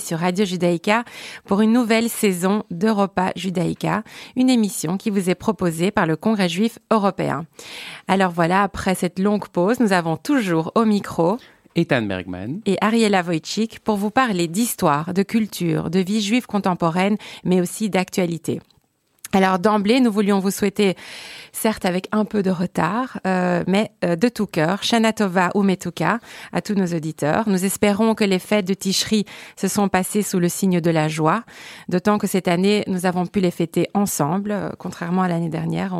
sur Radio Judaïka pour une nouvelle saison d'Europa Judaïka, une émission qui vous est proposée par le Congrès juif européen. Alors voilà, après cette longue pause, nous avons toujours au micro Ethan Bergman et Ariela Wojcik pour vous parler d'histoire, de culture, de vie juive contemporaine, mais aussi d'actualité. Alors d'emblée, nous voulions vous souhaiter, certes avec un peu de retard, euh, mais euh, de tout cœur, Shana Tova ou Metuka à tous nos auditeurs. Nous espérons que les fêtes de Tishri se sont passées sous le signe de la joie, d'autant que cette année, nous avons pu les fêter ensemble, euh, contrairement à l'année dernière.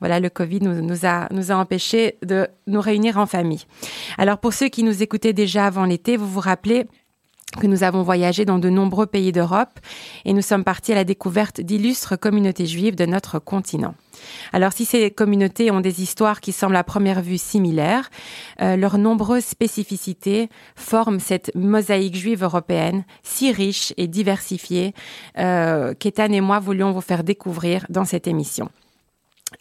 voilà, le Covid nous, nous, a, nous a empêchés de nous réunir en famille. Alors pour ceux qui nous écoutaient déjà avant l'été, vous vous rappelez que nous avons voyagé dans de nombreux pays d'Europe et nous sommes partis à la découverte d'illustres communautés juives de notre continent. Alors si ces communautés ont des histoires qui semblent à première vue similaires, euh, leurs nombreuses spécificités forment cette mosaïque juive européenne si riche et diversifiée euh, qu'Ethan et moi voulions vous faire découvrir dans cette émission.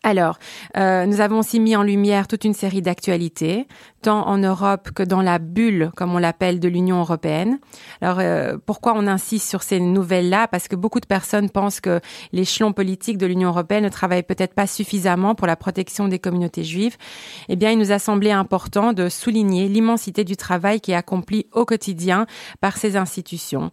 Alors, euh, nous avons aussi mis en lumière toute une série d'actualités, tant en Europe que dans la bulle, comme on l'appelle, de l'Union européenne. Alors, euh, pourquoi on insiste sur ces nouvelles-là? Parce que beaucoup de personnes pensent que l'échelon politique de l'Union européenne ne travaille peut-être pas suffisamment pour la protection des communautés juives. Eh bien, il nous a semblé important de souligner l'immensité du travail qui est accompli au quotidien par ces institutions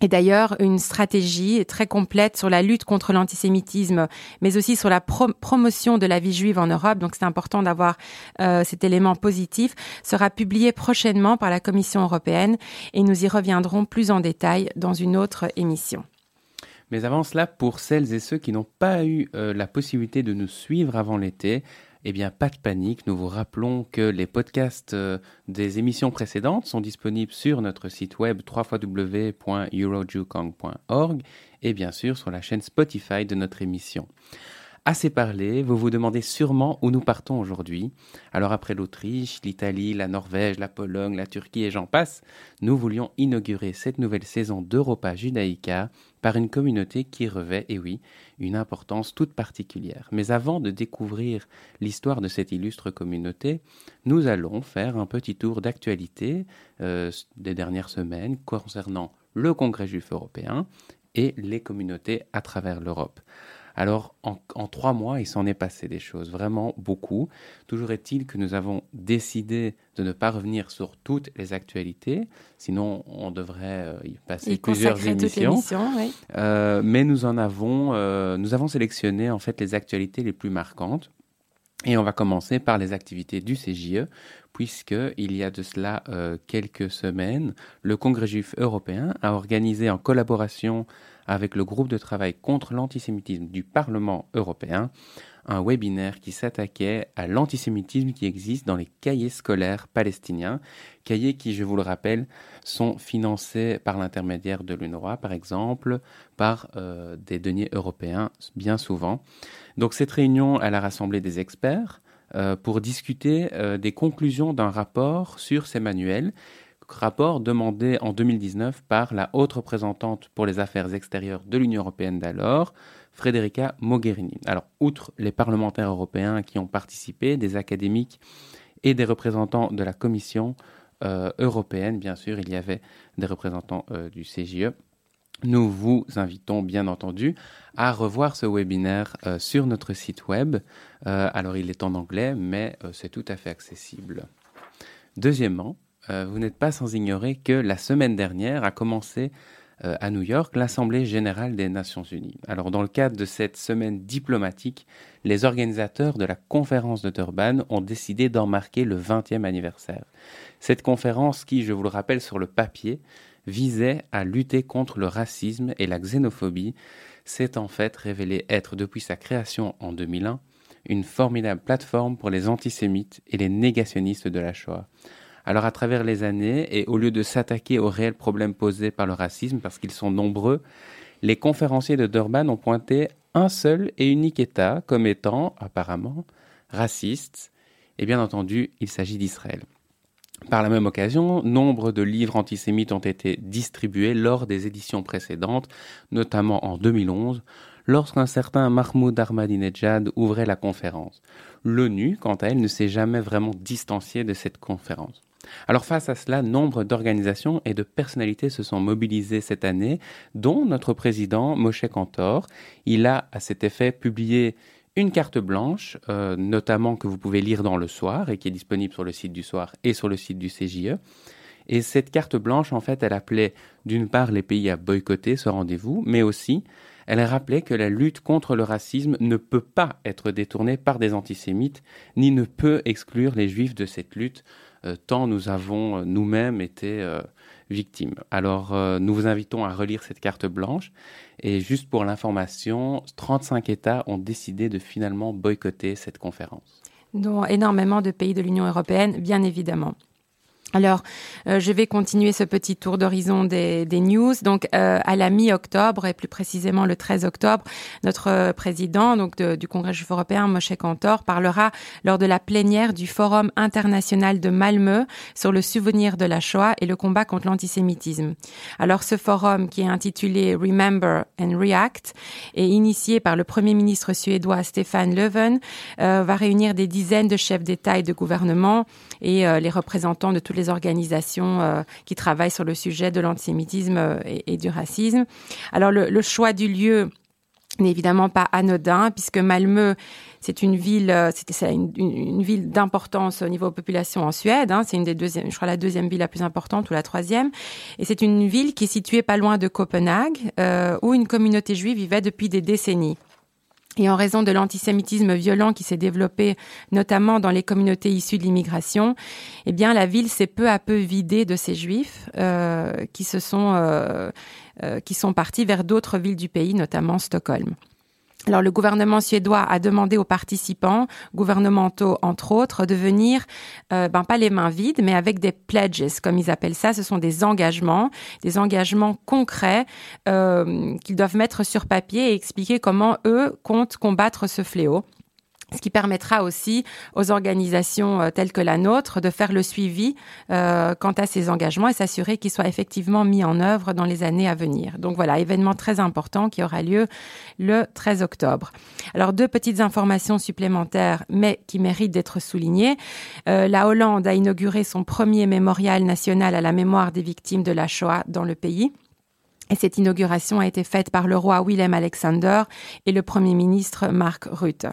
et d'ailleurs une stratégie très complète sur la lutte contre l'antisémitisme, mais aussi sur la promotion de la vie juive en Europe. Donc c'est important d'avoir euh, cet élément positif. Sera publié prochainement par la Commission européenne et nous y reviendrons plus en détail dans une autre émission. Mais avant cela, pour celles et ceux qui n'ont pas eu euh, la possibilité de nous suivre avant l'été, eh bien, pas de panique, nous vous rappelons que les podcasts euh, des émissions précédentes sont disponibles sur notre site web www.eurojukong.org et bien sûr sur la chaîne Spotify de notre émission. Assez parlé, vous vous demandez sûrement où nous partons aujourd'hui. Alors après l'Autriche, l'Italie, la Norvège, la Pologne, la Turquie et j'en passe, nous voulions inaugurer cette nouvelle saison d'Europa Judaïca par une communauté qui revêt, et oui, une importance toute particulière. Mais avant de découvrir l'histoire de cette illustre communauté, nous allons faire un petit tour d'actualité euh, des dernières semaines concernant le Congrès juif européen et les communautés à travers l'Europe. Alors, en, trois mois, il s'en est passé des choses, vraiment beaucoup. Toujours est-il que nous avons décidé de ne pas revenir sur toutes les actualités, sinon on devrait euh, y passer plusieurs émissions. Euh, mais nous en avons, euh, nous avons sélectionné en fait les actualités les plus marquantes. Et on va commencer par les activités du CJE, puisqu'il y a de cela quelques semaines, le Congrès juif européen a organisé en collaboration avec le groupe de travail contre l'antisémitisme du Parlement européen, un webinaire qui s'attaquait à l'antisémitisme qui existe dans les cahiers scolaires palestiniens, cahiers qui, je vous le rappelle, sont financés par l'intermédiaire de l'UNRWA, par exemple, par euh, des deniers européens, bien souvent. Donc cette réunion, elle a rassemblé des experts euh, pour discuter euh, des conclusions d'un rapport sur ces manuels rapport demandé en 2019 par la haute représentante pour les affaires extérieures de l'Union européenne d'alors, Federica Mogherini. Alors, outre les parlementaires européens qui ont participé, des académiques et des représentants de la Commission euh, européenne, bien sûr, il y avait des représentants euh, du CGE. Nous vous invitons bien entendu à revoir ce webinaire euh, sur notre site web. alors il est en anglais, mais c'est tout à fait accessible. Deuxièmement, euh, vous n'êtes pas sans ignorer que la semaine dernière a commencé euh, à New York l'Assemblée générale des Nations Unies. Alors dans le cadre de cette semaine diplomatique, les organisateurs de la conférence de Durban ont décidé d'en marquer le 20e anniversaire. Cette conférence qui, je vous le rappelle sur le papier, visait à lutter contre le racisme et la xénophobie, s'est en fait révélée être depuis sa création en 2001 une formidable plateforme pour les antisémites et les négationnistes de la Shoah. Alors à travers les années, et au lieu de s'attaquer aux réels problèmes posés par le racisme, parce qu'ils sont nombreux, les conférenciers de Durban ont pointé un seul et unique État comme étant, apparemment, raciste, et bien entendu, il s'agit d'Israël. Par la même occasion, nombre de livres antisémites ont été distribués lors des éditions précédentes, notamment en 2011, lorsqu'un certain Mahmoud Ahmadinejad ouvrait la conférence. L'ONU, quant à elle, ne s'est jamais vraiment distanciée de cette conférence. Alors face à cela, nombre d'organisations et de personnalités se sont mobilisées cette année, dont notre président Moshe Kantor. Il a à cet effet publié une carte blanche, euh, notamment que vous pouvez lire dans le soir et qui est disponible sur le site du soir et sur le site du CJE. Et cette carte blanche, en fait, elle appelait d'une part les pays à boycotter ce rendez-vous, mais aussi elle rappelait que la lutte contre le racisme ne peut pas être détournée par des antisémites, ni ne peut exclure les juifs de cette lutte, tant nous avons euh, nous-mêmes été victimes. Alors, nous vous invitons à relire cette carte blanche. Et juste pour l'information, 35 États ont décidé de finalement boycotter cette conférence. Dont énormément de pays de l'Union européenne, bien évidemment. Alors, euh, je vais continuer ce petit tour d'horizon des, news. Donc, euh, à la mi-octobre, et plus précisément le 13 octobre, notre euh, président donc du Congrès juif européen, Moshe Kantor, parlera lors de la plénière du Forum international de Malmö sur le souvenir de la Shoah et le combat contre l'antisémitisme. Alors, ce forum, qui est intitulé Remember and React, est initié par le Premier ministre suédois Stefan Löfven, va réunir des dizaines de chefs d'État et de gouvernement et les représentants de tous les organisations euh, qui travaillent sur le sujet de l'antisémitisme euh, et, du racisme. Alors le, choix du lieu n'est évidemment pas anodin puisque Malmö c'est une ville, euh, c'est une, ville d'importance au niveau population en Suède. Hein. c'est une des deuxièmes, je crois la deuxième ville la plus importante ou la troisième. Et c'est une ville qui est située pas loin de Copenhague, où une communauté juive vivait depuis des décennies. Et en raison de l'antisémitisme violent qui s'est développé notamment dans les communautés issues de l'immigration, eh bien la ville s'est peu à peu vidée de ces juifs euh, qui se sont euh, euh, qui sont partis vers d'autres villes du pays, notamment Stockholm. Alors le gouvernement suédois a demandé aux participants gouvernementaux, entre autres, de venir, euh, ben pas les mains vides, mais avec des pledges, comme ils appellent ça. Ce sont des engagements, des engagements concrets euh, qu'ils doivent mettre sur papier et expliquer comment eux comptent combattre ce fléau ce qui permettra aussi aux organisations euh, telles que la nôtre de faire le suivi euh, quant à ces engagements et s'assurer qu'ils soient effectivement mis en œuvre dans les années à venir. Donc voilà, événement très important qui aura lieu le 13 octobre. Alors deux petites informations supplémentaires, mais qui méritent d'être soulignées. Euh, la Hollande a inauguré son premier mémorial national à la mémoire des victimes de la Shoah dans le pays. Et cette inauguration a été faite par le roi Willem Alexander et le premier ministre Mark Rutte.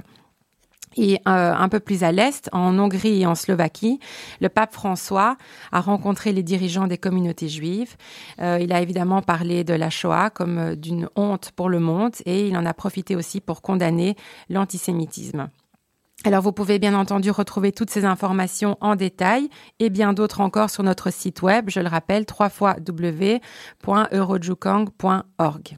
Et euh, un peu plus à l'est, en Hongrie et en Slovaquie, le pape François a rencontré les dirigeants des communautés juives. Euh, il a évidemment parlé de la Shoah comme euh, d'une honte pour le monde et il en a profité aussi pour condamner l'antisémitisme. Alors vous pouvez bien entendu retrouver toutes ces informations en détail et bien d'autres encore sur notre site web, je le rappelle, www.eurojukang.org.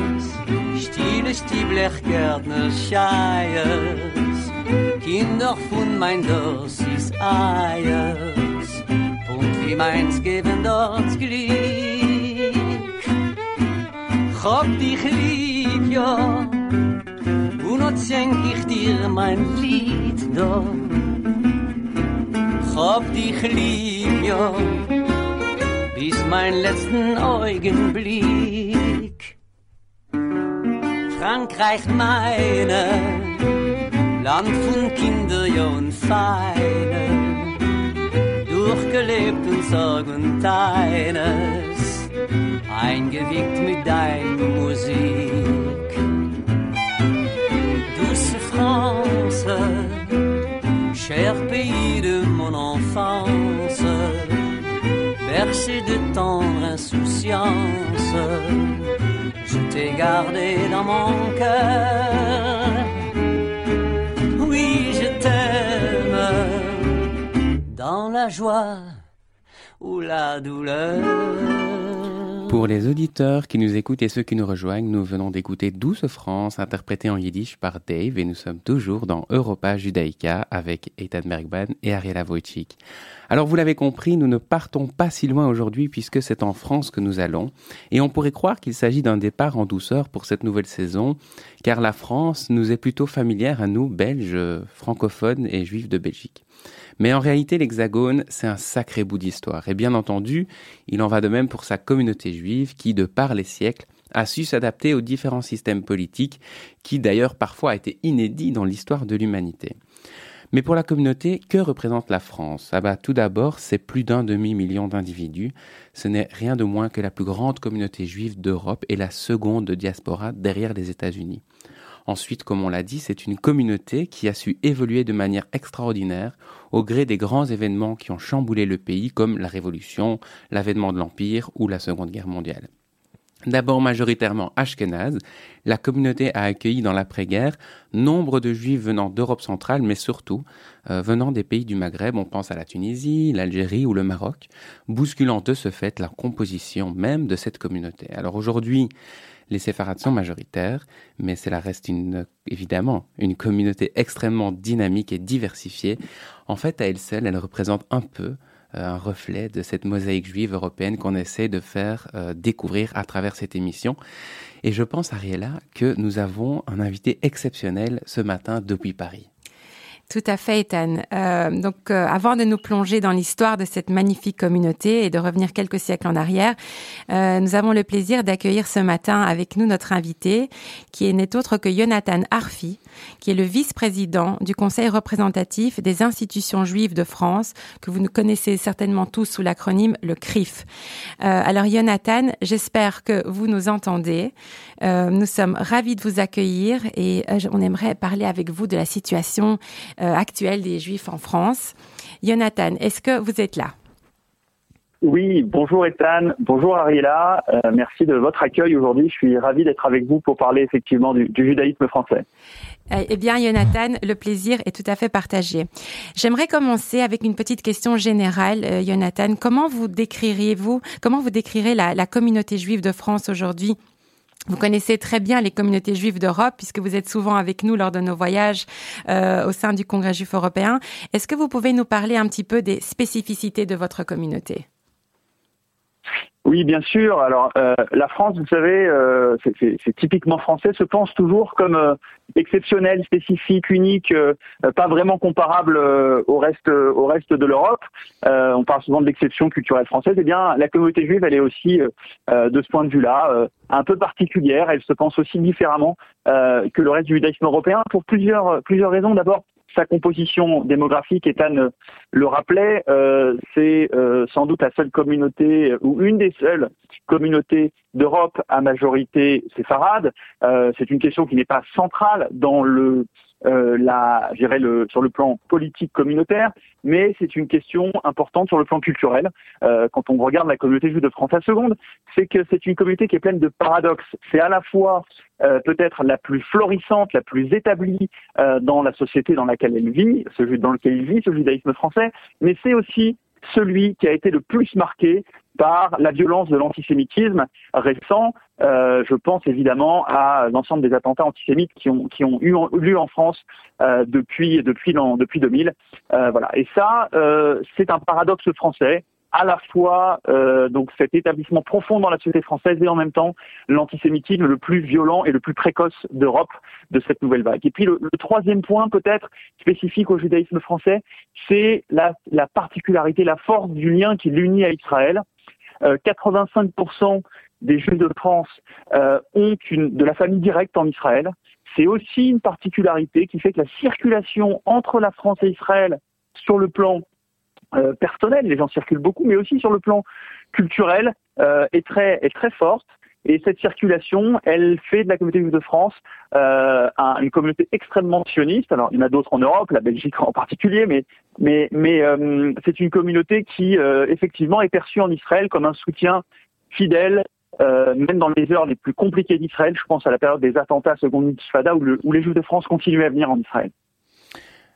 Stille die Blechgärtner Scheiers, Kinder von mein Dorf ist Eiers, und wie meins geben dort Glück. Hab dich lieb, ja, und noch schenk ich dir mein Lied da. Hab dich lieb, ja, bis mein letzten Augenblick. Frankreich meine, Land von Kinder, und Feine, durchgelebt und Sorg und eines, eingewickt mit deiner Musik. Douce France, cher pays de mon enfance, bercé de tendre insouciance, je t'ai gardé dans mon cœur. Oui, je t'aime dans la joie ou la douleur. Pour les auditeurs qui nous écoutent et ceux qui nous rejoignent, nous venons d'écouter Douce France, interprétée en yiddish par Dave, et nous sommes toujours dans Europa Judaïka avec Ethan Bergman et Ariela Wojcik. Alors vous l'avez compris, nous ne partons pas si loin aujourd'hui puisque c'est en France que nous allons, et on pourrait croire qu'il s'agit d'un départ en douceur pour cette nouvelle saison, car la France nous est plutôt familière à nous, Belges, francophones et juifs de Belgique. Mais en réalité, l'Hexagone, c'est un sacré bout d'histoire. Et bien entendu, il en va de même pour sa communauté juive qui, de par les siècles, a su s'adapter aux différents systèmes politiques qui d'ailleurs parfois a été inédits dans l'histoire de l'humanité. Mais pour la communauté, que représente la France? Ah bah tout d'abord, c'est plus d'un demi-million d'individus. Ce n'est rien de moins que la plus grande communauté juive d'Europe et la seconde de diaspora derrière les États-Unis. Ensuite, comme on l'a dit, c'est une communauté qui a su évoluer de manière extraordinaire au gré des grands événements qui ont chamboulé le pays comme la Révolution, l'avènement de l'Empire ou la Seconde Guerre mondiale. D'abord majoritairement ashkénaze, la communauté a accueilli dans l'après-guerre nombre de juifs venant d'Europe centrale, mais surtout euh, venant des pays du Maghreb, on pense à la Tunisie, l'Algérie ou le Maroc, bousculant de ce fait la composition même de cette communauté. Alors aujourd'hui, les séfarades sont majoritaires, mais cela reste une, évidemment une communauté extrêmement dynamique et diversifiée. En fait, à elle seule, elle représente un peu euh, un reflet de cette mosaïque juive européenne qu'on essaie de faire euh, découvrir à travers cette émission. Et je pense, Ariella, que nous avons un invité exceptionnel ce matin depuis Paris. Tout à fait, Ethan. Euh, donc, euh, avant de nous plonger dans l'histoire de cette magnifique communauté et de revenir quelques siècles en arrière, euh, nous avons le plaisir d'accueillir ce matin avec nous notre invité, qui n'est autre que Jonathan Arfi, qui est le vice-président du Conseil représentatif des institutions juives de France, que vous nous connaissez certainement tous sous l'acronyme le CRIF. Euh, alors, Jonathan, j'espère que vous nous entendez. Euh, nous sommes ravis de vous accueillir et euh, on aimerait parler avec vous de la situation actuelle des Juifs en France. Jonathan, est-ce que vous êtes là? Oui, bonjour Ethan, bonjour Ariela, merci de votre accueil aujourd'hui. Je suis ravi d'être avec vous pour parler effectivement du judaïsme français. Eh bien, Jonathan, le plaisir est tout à fait partagé. J'aimerais commencer avec une petite question générale, euh, Jonathan. Comment vous décririez-vous, comment vous décrirez la, la communauté juive de France aujourd'hui? Vous connaissez très bien les communautés juives d'Europe puisque vous êtes souvent avec nous lors de nos voyages euh, au sein du Congrès juif européen. Est-ce que vous pouvez nous parler un petit peu des spécificités de votre communauté? Oui, bien sûr. Alors, euh, la France, vous savez, euh, c'est typiquement français, se pense toujours comme euh, exceptionnel, spécifique, unique, euh, pas vraiment comparable euh, au reste, au reste de l'Europe. on parle souvent de l'exception culturelle française. Eh bien, la communauté juive, elle est aussi, de ce point de vue-là, un peu particulière. Elle se pense aussi différemment que le reste du judaïsme européen pour plusieurs, plusieurs raisons. D'abord, sa composition démographique, Ethan le rappelait, euh, c'est euh, sans doute la seule communauté ou une des seules communautés d'Europe à majorité séfarade. Euh, c'est une question qui n'est pas centrale dans le euh, la, le, sur le plan politique communautaire, mais c'est une question importante sur le plan culturel. Euh, quand on regarde la communauté juive de France à seconde, c'est que c'est une communauté qui est pleine de paradoxes. C'est à la fois euh, peut-être la plus florissante, la plus établie euh, dans la société dans laquelle elle vit, ce, dans lequel il vit, ce judaïsme français, mais c'est aussi celui qui a été le plus marqué par la violence de l'antisémitisme récent. Euh, je pense évidemment à l'ensemble des attentats antisémites qui ont, qui ont eu lieu en France euh, depuis, depuis, depuis 2000. Euh, voilà. Et ça, euh, c'est un paradoxe français à la fois euh, donc cet établissement profond dans la société française et en même temps l'antisémitisme le plus violent et le plus précoce d'Europe de cette nouvelle vague. Et puis le, troisième point peut-être spécifique au judaïsme français, c'est la, la, particularité, la force du lien qui l'unit à Israël. Euh, 85% des Juifs de France euh, ont une, de la famille directe en Israël. C'est aussi une particularité qui fait que la circulation entre la France et Israël sur le plan euh, personnel, les gens circulent beaucoup, mais aussi sur le plan culturel euh, est très est très forte. Et cette circulation, elle fait de la communauté juive de France euh, une communauté extrêmement sioniste. Alors, il y en a d'autres en Europe, la Belgique en particulier, mais mais mais euh, c'est une communauté qui euh, effectivement est perçue en Israël comme un soutien fidèle, euh, même dans les heures les plus compliquées d'Israël. Je pense à la période des attentats à seconde intifada où, où les Juifs de France continuaient à venir en Israël.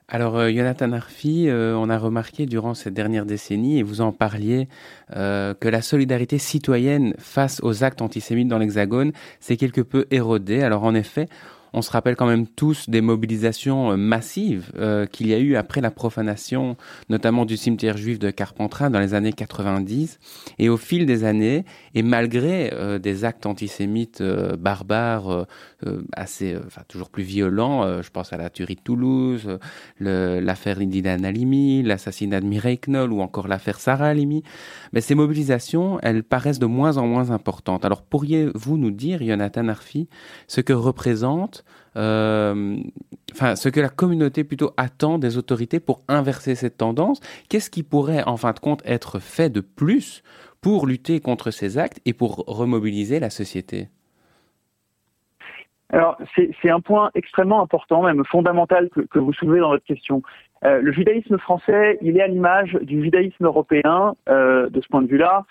Alors, euh, Jonathan Arfi, euh, on a remarqué durant cette dernière décennie, et vous en parliez, euh, que la solidarité citoyenne face aux actes antisémites dans l'Hexagone s'est quelque peu érodée. Alors, en effet, on se rappelle quand même tous des mobilisations massives qu'il y a eu après la profanation, notamment du cimetière juif de Carpentras dans les années 90. Et au fil des années, et malgré des actes antisémites barbares, assez, enfin toujours plus violents, je pense à la tuerie de Toulouse, l'affaire Indina Nalimi, l'assassinat de Mireille Knoll ou encore l'affaire Sarah Halimi, mais ces mobilisations, elles paraissent de moins en moins importantes. Alors pourriez-vous nous dire, Jonathan Arfi, ce que représente euh, enfin, ce que la communauté plutôt attend des autorités pour inverser cette tendance? Qu'est-ce qui pourrait, en fin de compte, être fait de plus pour lutter contre ces actes et pour remobiliser la société? Alors, c'est un point extrêmement important, même fondamental, que, vous soulevez dans votre question. Euh, le judaïsme français, il est à l'image du judaïsme européen, euh, de ce point de vue-là.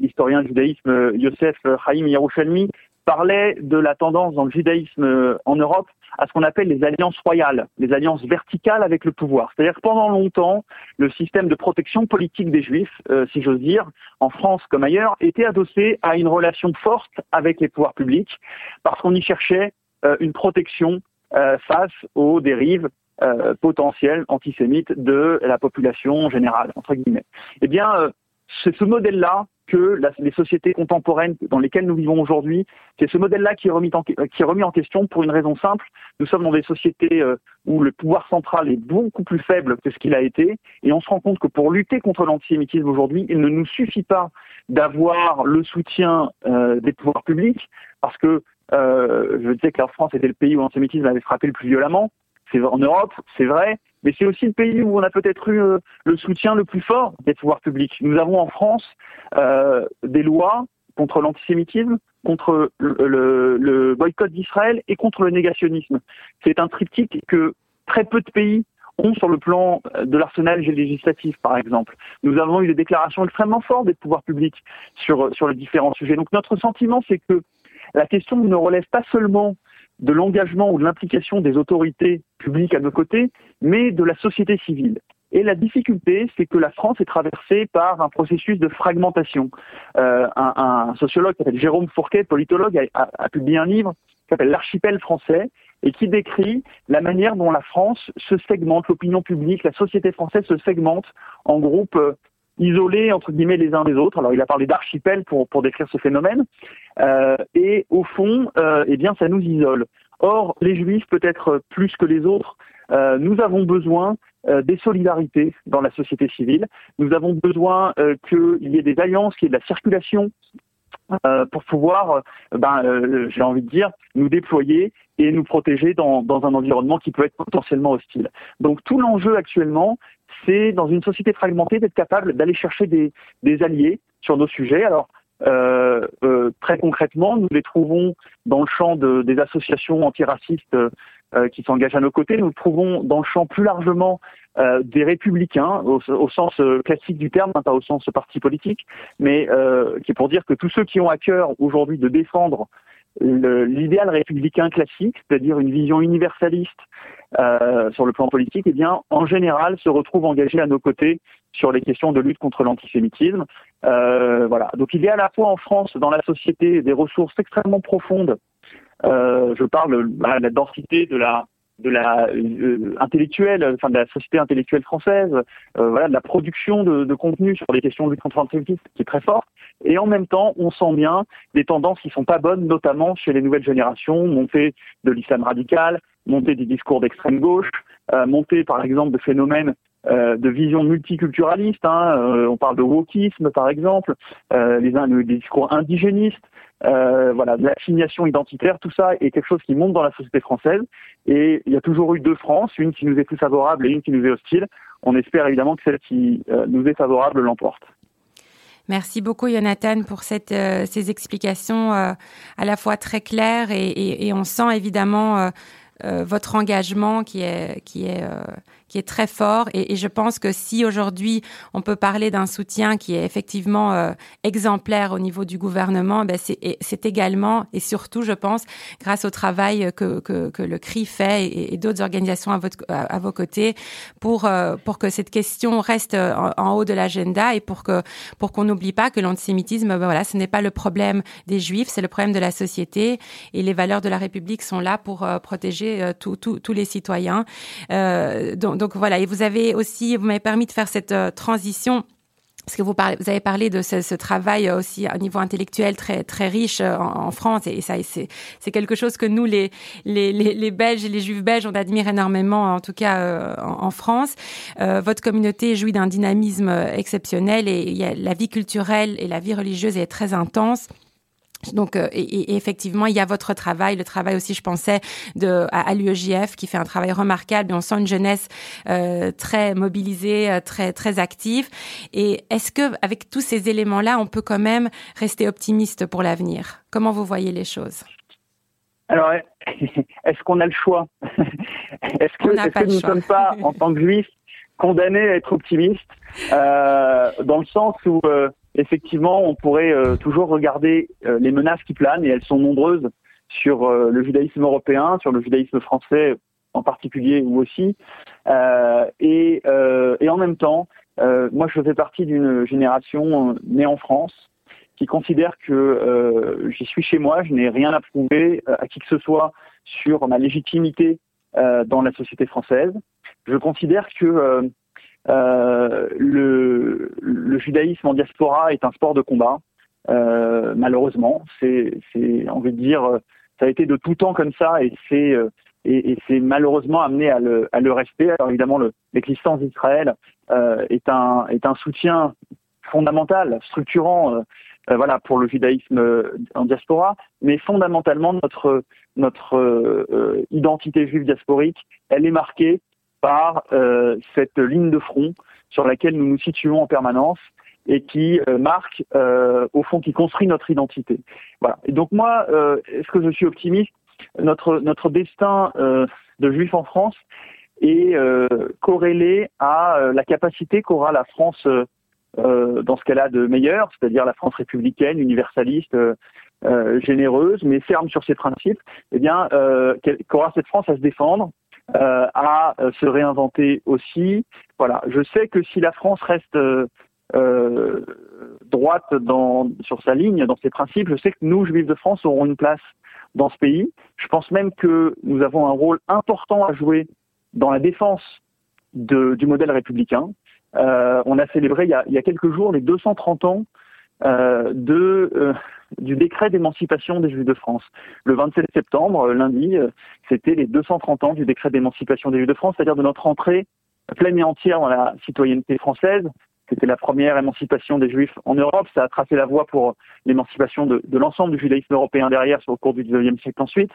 L'historien du judaïsme Yosef Chaim Yerushalmi parlait de la tendance dans le judaïsme euh, en Europe à ce qu'on appelle les alliances royales, les alliances verticales avec le pouvoir. C'est-à-dire que pendant longtemps, le système de protection politique des juifs, euh, si j'ose dire, en France comme ailleurs, était adossé à une relation forte avec les pouvoirs publics, parce qu'on y cherchait euh, une protection face aux dérives potentielles antisémites de la population générale, entre guillemets. Eh bien, c'est ce modèle-là que les sociétés contemporaines dans lesquelles nous vivons aujourd'hui, c'est ce modèle-là qui, est remis en, question pour une raison simple. Nous sommes dans des sociétés euh, où le pouvoir central est beaucoup plus faible que ce qu'il a été, et on se rend compte que pour lutter contre l'antisémitisme aujourd'hui, il ne nous suffit pas d'avoir le soutien euh, des pouvoirs publics, parce que euh, je disais que la France était le pays où l'antisémitisme avait frappé le plus violemment. C'est en Europe, c'est vrai, mais c'est aussi le pays où on a peut-être eu euh, le soutien le plus fort des pouvoirs publics. Nous avons en France euh, des lois contre l'antisémitisme, contre le, boycott d'Israël et contre le négationnisme. C'est un triptyque que très peu de pays ont sur le plan de l'arsenal législatif, par exemple. Nous avons eu des déclarations extrêmement fortes des pouvoirs publics sur, sur les différents sujets. Donc notre sentiment, c'est que la question ne relève pas seulement de l'engagement ou de l'implication des autorités publiques à nos côtés, mais de la société civile. Et la difficulté, c'est que la France est traversée par un processus de fragmentation. Euh, un, sociologue qui s'appelle Jérôme Fourquet, politologue, a, publié un livre qui s'appelle L'archipel français et qui décrit la manière dont la France se segmente, l'opinion publique, la société française se segmente en groupes euh, isolés entre guillemets les uns des autres. Alors il a parlé d'archipel pour, pour décrire ce phénomène. Euh, et au fond, euh, eh bien ça nous isole. Or, les juifs, peut-être plus que les autres, euh, nous avons besoin euh, des solidarités dans la société civile. Nous avons besoin euh, qu'il y ait des alliances, qu'il y ait de la circulation pour pouvoir, ben, j'ai envie de dire, nous déployer et nous protéger dans, dans, un environnement qui peut être potentiellement hostile. Donc tout l'enjeu actuellement, c'est dans une société fragmentée d'être capable d'aller chercher des, des, alliés sur nos sujets. Alors euh, euh, très concrètement, nous les trouvons dans le champ de, des associations antiracistes euh, qui s'engagent à nos côtés. Nous le trouvons dans le champ plus largement euh, des républicains, au, sens euh, classique du terme, hein, pas au sens parti politique, mais qui est pour dire que tous ceux qui ont à cœur aujourd'hui de défendre l'idéal républicain classique, c'est-à-dire une vision universaliste euh, sur le plan politique, eh bien, en général, se retrouvent engagés à nos côtés sur les questions de lutte contre l'antisémitisme. Euh, voilà. Donc, il y a à la fois en France, dans la société, des ressources extrêmement profondes. Euh, je parle bah, de la densité de la de la euh, intellectuelle, enfin de la société intellectuelle française, euh, voilà, de la production de, de, contenu sur les questions contre l'antisémitisme qui est très forte. Et en même temps, on sent bien des tendances qui sont pas bonnes, notamment chez les nouvelles générations, montée de l'islam radical, montée des discours d'extrême gauche, euh, montée par exemple de phénomènes euh, de vision multiculturaliste. Hein, euh, on parle de wokisme par exemple, euh, les, discours indigénistes. Euh, voilà, l'assignation identitaire, tout ça est quelque chose qui monte dans la société française. Et il y a toujours eu deux France, une qui nous est plus favorable et une qui nous est hostile. On espère évidemment que celle qui euh, nous est favorable l'emporte. Merci beaucoup, Jonathan, pour ces explications à la fois très claires et, on sent évidemment votre engagement qui est est très fort. Et, je pense que si aujourd'hui on peut parler d'un soutien qui est effectivement euh, exemplaire au niveau du gouvernement, ben c'est également et surtout, je pense, grâce au travail que, que, le CRI fait et, d'autres organisations à, votre, à, vos côtés pour, euh, pour que cette question reste en, en haut de l'agenda et pour que pour qu'on n'oublie pas que l'antisémitisme, ben voilà, ce n'est pas le problème des Juifs, c'est le problème de la société et les valeurs de la République sont là pour euh, protéger euh, tous les citoyens. Euh, donc, donc, voilà, et vous avez aussi, vous m'avez permis de faire cette transition parce que vous, avez parlé de ce, travail aussi à niveau intellectuel très très riche en, en France et ça c'est quelque chose que nous les, les les, Belges et les Juifs belges on admire énormément en tout cas euh, en, France. Euh, votre communauté jouit d'un dynamisme exceptionnel et la vie culturelle et la vie religieuse est très intense. Donc, euh, et, et, effectivement, il y a votre travail, le travail aussi, je pensais, de, à, à l'UEJF, qui fait un travail remarquable. Et on sent une jeunesse euh, très mobilisée, euh, très très active. Et est-ce que, avec tous ces éléments-là, on peut quand même rester optimiste pour l'avenir? Comment vous voyez les choses? Alors, est-ce qu'on a le choix? Est-ce que, est que nous ne sommes pas, en tant que juifs, condamnés à être optimistes, euh, dans le sens où effectivement, on pourrait euh, toujours regarder euh, les menaces qui planent, et elles sont nombreuses sur euh, le judaïsme européen, sur le judaïsme français en particulier ou aussi. Et, et, en même temps, moi, je fais partie d'une génération née en France qui considère que j'y suis chez moi, je n'ai rien à prouver à qui que ce soit sur ma légitimité dans la société française. Je considère que euh, le, le, judaïsme en diaspora est un sport de combat. Euh, malheureusement, c'est, envie de dire, ça a été de tout temps comme ça et c'est euh, et, et c'est malheureusement amené à le, à le rester. Alors évidemment, le, l'existence d'Israël euh, est un est un soutien fondamental, structurant, euh, voilà, pour le judaïsme en diaspora, mais fondamentalement notre notre identité juive diasporique, elle est marquée par euh, cette ligne de front sur laquelle nous nous situons en permanence et qui euh, marque, euh, au fond, qui construit notre identité. Voilà. Et donc moi, est-ce que je suis optimiste? Notre notre destin de juif en France est corrélé à la capacité qu'aura la France dans ce qu'elle a de meilleur, c'est-à-dire la France républicaine, universaliste, généreuse, mais ferme sur ses principes. Eh bien, qu'aura cette France à se défendre euh, à euh, se réinventer aussi. Voilà, je sais que si la France reste euh, droite dans, sur sa ligne, dans ses principes, je sais que nous, Juifs de France, aurons une place dans ce pays. Je pense même que nous avons un rôle important à jouer dans la défense de, du modèle républicain. Euh, on a célébré il y a, il y a, quelques jours les 230 ans euh, de, euh, du décret d'émancipation des Juifs de France. Le 27 septembre, euh, lundi, c'était les 230 ans du décret d'émancipation des Juifs de France, c'est-à-dire de notre entrée pleine et entière dans la citoyenneté française. C'était la première émancipation des Juifs en Europe. Ça a tracé la voie pour l'émancipation de, l'ensemble du judaïsme européen derrière, sur le cours du 19e siècle ensuite.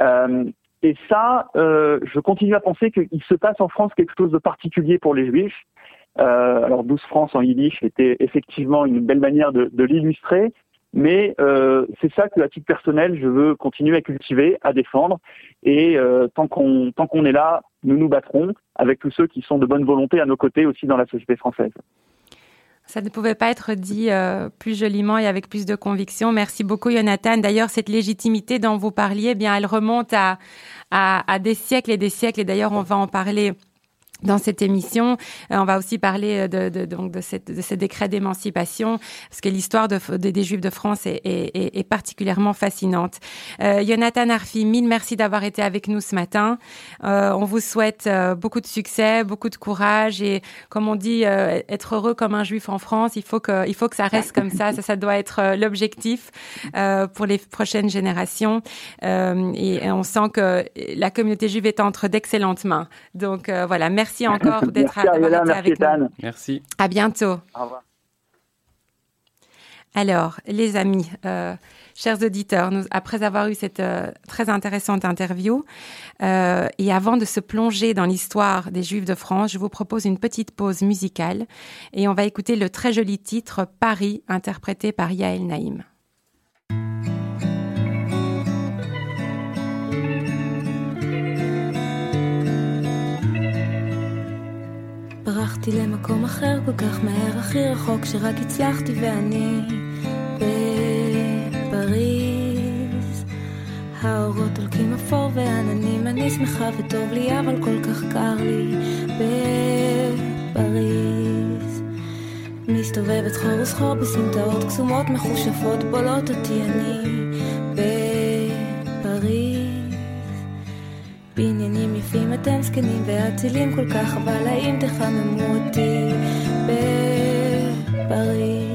Euh, et ça, euh, je continue à penser qu'il se passe en France quelque chose de particulier pour les Juifs. Euh, alors 12 France en yiddish était effectivement une belle manière de l'illustrer, mais euh, c'est ça que à titre personnel je veux continuer à cultiver, à défendre, et euh, tant qu'on tant qu'on est là, nous nous battrons avec tous ceux qui sont de bonne volonté à nos côtés aussi dans la société française. Ça ne pouvait pas être dit euh, plus joliment et avec plus de conviction. Merci beaucoup, Jonathan. D'ailleurs, cette légitimité dont vous parliez, eh bien, elle remonte à, à, à des siècles et des siècles. Et d'ailleurs, on va en parler dans cette émission, euh, on va aussi parler de, de, donc de, cette, de ce décret d'émancipation, parce que l'histoire de, de, des Juifs de France est, est, est particulièrement fascinante. Euh, Jonathan Arfi, mille merci d'avoir été avec nous ce matin. Euh, on vous souhaite euh, beaucoup de succès, beaucoup de courage et, comme on dit, euh, être heureux comme un Juif en France. Il faut que, il faut que ça reste comme ça. Ça, ça doit être euh, l'objectif pour les prochaines générations. Et, on sent que la communauté juive est entre d'excellentes mains. Donc voilà, merci Merci encore d'être avec nous. Merci. À bientôt. Au revoir. Alors, les amis, euh, chers auditeurs, nous, après avoir eu cette euh, très intéressante interview, euh, et avant de se plonger dans l'histoire des Juifs de France, je vous propose une petite pause musicale et on va écouter le très joli titre Paris, interprété par Yael Naïm. הגעתי למקום אחר כל כך מהר, הכי רחוק שרק הצלחתי ואני בפריז. האורות הולכים אפור ועננים, אני שמחה וטוב לי, אבל כל כך קר לי בפריז. מסתובבת סחור וסחור בסמטאות קסומות מחושפות, בולות אותי אני בפריז. אתם זקנים ואצילים כל כך, אבל האם תחממו אותי בפריז?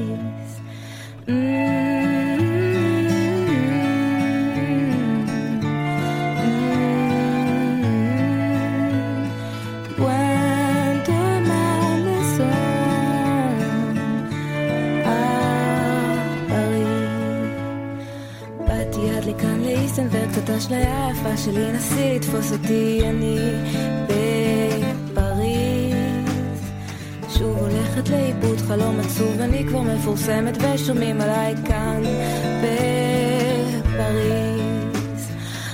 שלי, נסי לתפוס אותי, אני בפריז. שוב הולכת לאיבוד חלום עצוב, אני כבר מפורסמת ושומעים עליי כאן בפריז.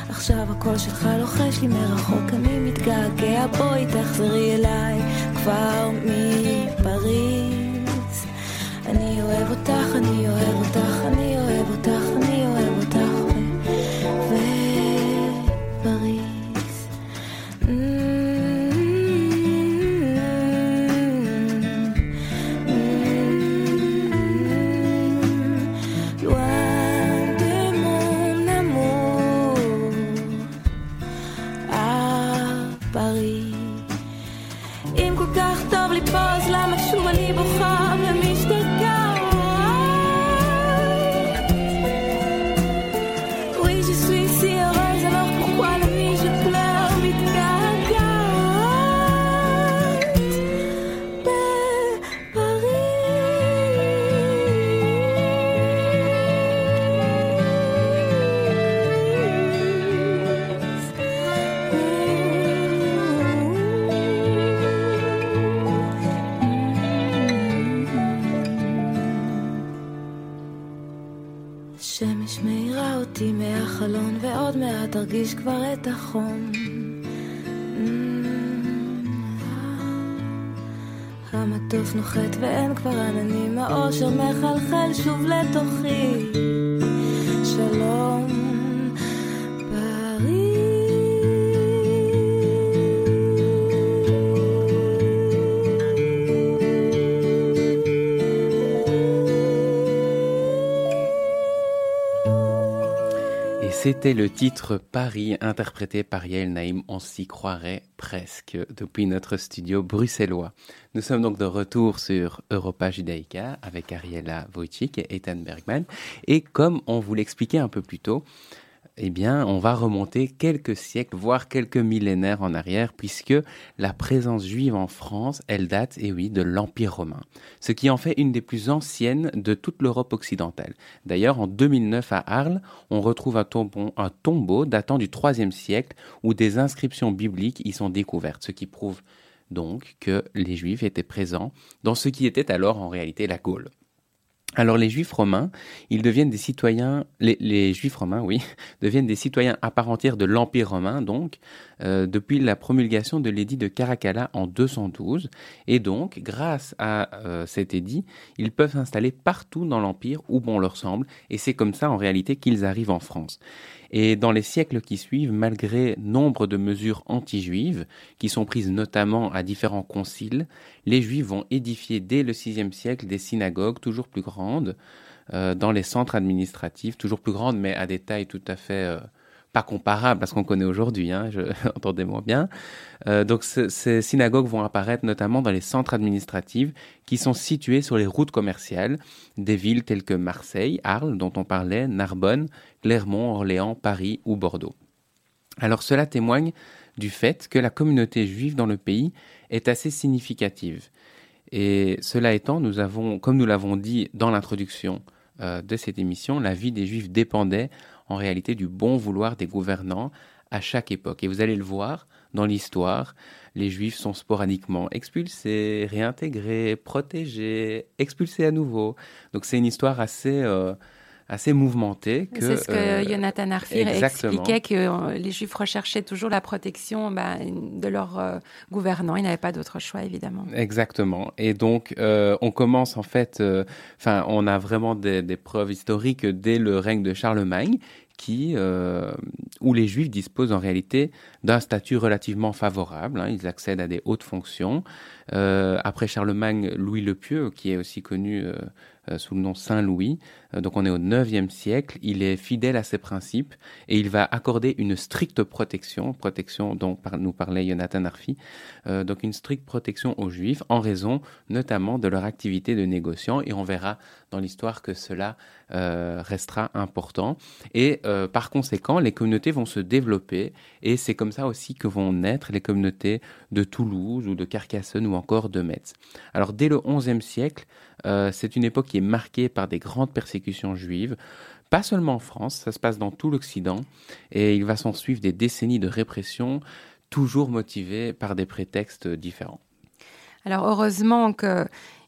עכשיו הקול שלך לוחש לי מרחוק, אני מתגעגע, בואי תחזרי אליי כבר מפריז. אני אוהב אותך, אני אוהב אותך, אני תרגיש כבר את החום. המטוס נוחת ואין כבר עננים, האושר מחלחל שוב לתוכי. C'était le titre Paris interprété par Yael Naïm, on s'y croirait presque depuis notre studio bruxellois. Nous sommes donc de retour sur Europa Judaïka avec Ariela Wojcik et Ethan Bergman. Et comme on vous l'expliquait un peu plus tôt, eh bien, on va remonter quelques siècles, voire quelques millénaires en arrière, puisque la présence juive en France, elle date, et oui, de l'Empire romain, ce qui en fait une des plus anciennes de toute l'Europe occidentale. D'ailleurs, en 2009 à Arles, on retrouve un tombeau, un tombeau datant du IIIe siècle où des inscriptions bibliques y sont découvertes, ce qui prouve donc que les Juifs étaient présents dans ce qui était alors en réalité la Gaule. Alors les Juifs romains, ils deviennent des citoyens, les, Juifs romains, oui, deviennent des citoyens à part entière de l'Empire romain, donc euh, depuis la promulgation de l'édit de Caracalla en 212, et donc grâce à euh, cet édit, ils peuvent s'installer partout dans l'Empire où bon leur semble, et c'est comme ça en réalité qu'ils arrivent en France. Et dans les siècles qui suivent, malgré nombre de mesures anti-juives, qui sont prises notamment à différents conciles, les Juifs vont édifier dès le VIe siècle des synagogues toujours plus grandes euh, dans les centres administratifs, toujours plus grandes, mais à des tailles tout à fait euh, pas comparables à ce qu'on connaît aujourd'hui, hein, entendez-moi bien. Euh, donc ce- ces synagogues vont apparaître notamment dans les centres administratifs qui sont situés sur les routes commerciales des villes telles que Marseille, Arles, dont on parlait, Narbonne, Clermont, Orléans, Paris ou Bordeaux. Alors cela témoigne du fait que la communauté juive dans le pays est assez significative. Et cela étant, nous avons, comme nous l'avons dit dans l'introduction euh, de cette émission, la vie des juifs dépendait en réalité du bon vouloir des gouvernants à chaque époque. Et vous allez le voir dans l'histoire, les juifs sont sporadiquement expulsés, réintégrés, protégés, expulsés à nouveau. Donc c'est une histoire assez, euh, assez mouvementé. C'est ce que Jonathan Arfir expliquait que les Juifs recherchaient toujours la protection bah, de leurs gouvernants. Ils n'avaient pas d'autre choix, évidemment. Exactement. Et donc, on commence en fait, enfin, on a vraiment des, des, preuves historiques dès le règne de Charlemagne qui, euh, où les Juifs disposent en réalité d'un statut relativement favorable. Hein. ils accèdent à des hautes fonctions. Euh, après Charlemagne, Louis le Pieux, qui est aussi connu euh, euh, sous le nom Saint Louis, donc on est au IXe siècle, il est fidèle à ses principes et il va accorder une stricte protection, protection dont nous parlait Jonathan Arfi, donc une stricte protection aux Juifs en raison notamment de leur activité de négociant. Et on verra dans l'histoire que cela restera important. Et par conséquent les communautés vont se développer. Et c'est comme ça aussi que vont naître les communautés de Toulouse ou de Carcassonne ou encore de Metz. Alors dès le XIe siècle, euh, c'est une époque qui est marquée par des grandes persécutions juives, pas seulement en France, ça se passe dans tout l'Occident, et il va s'en suivre des décennies de répression, toujours motivées par des prétextes différents. Alors heureusement que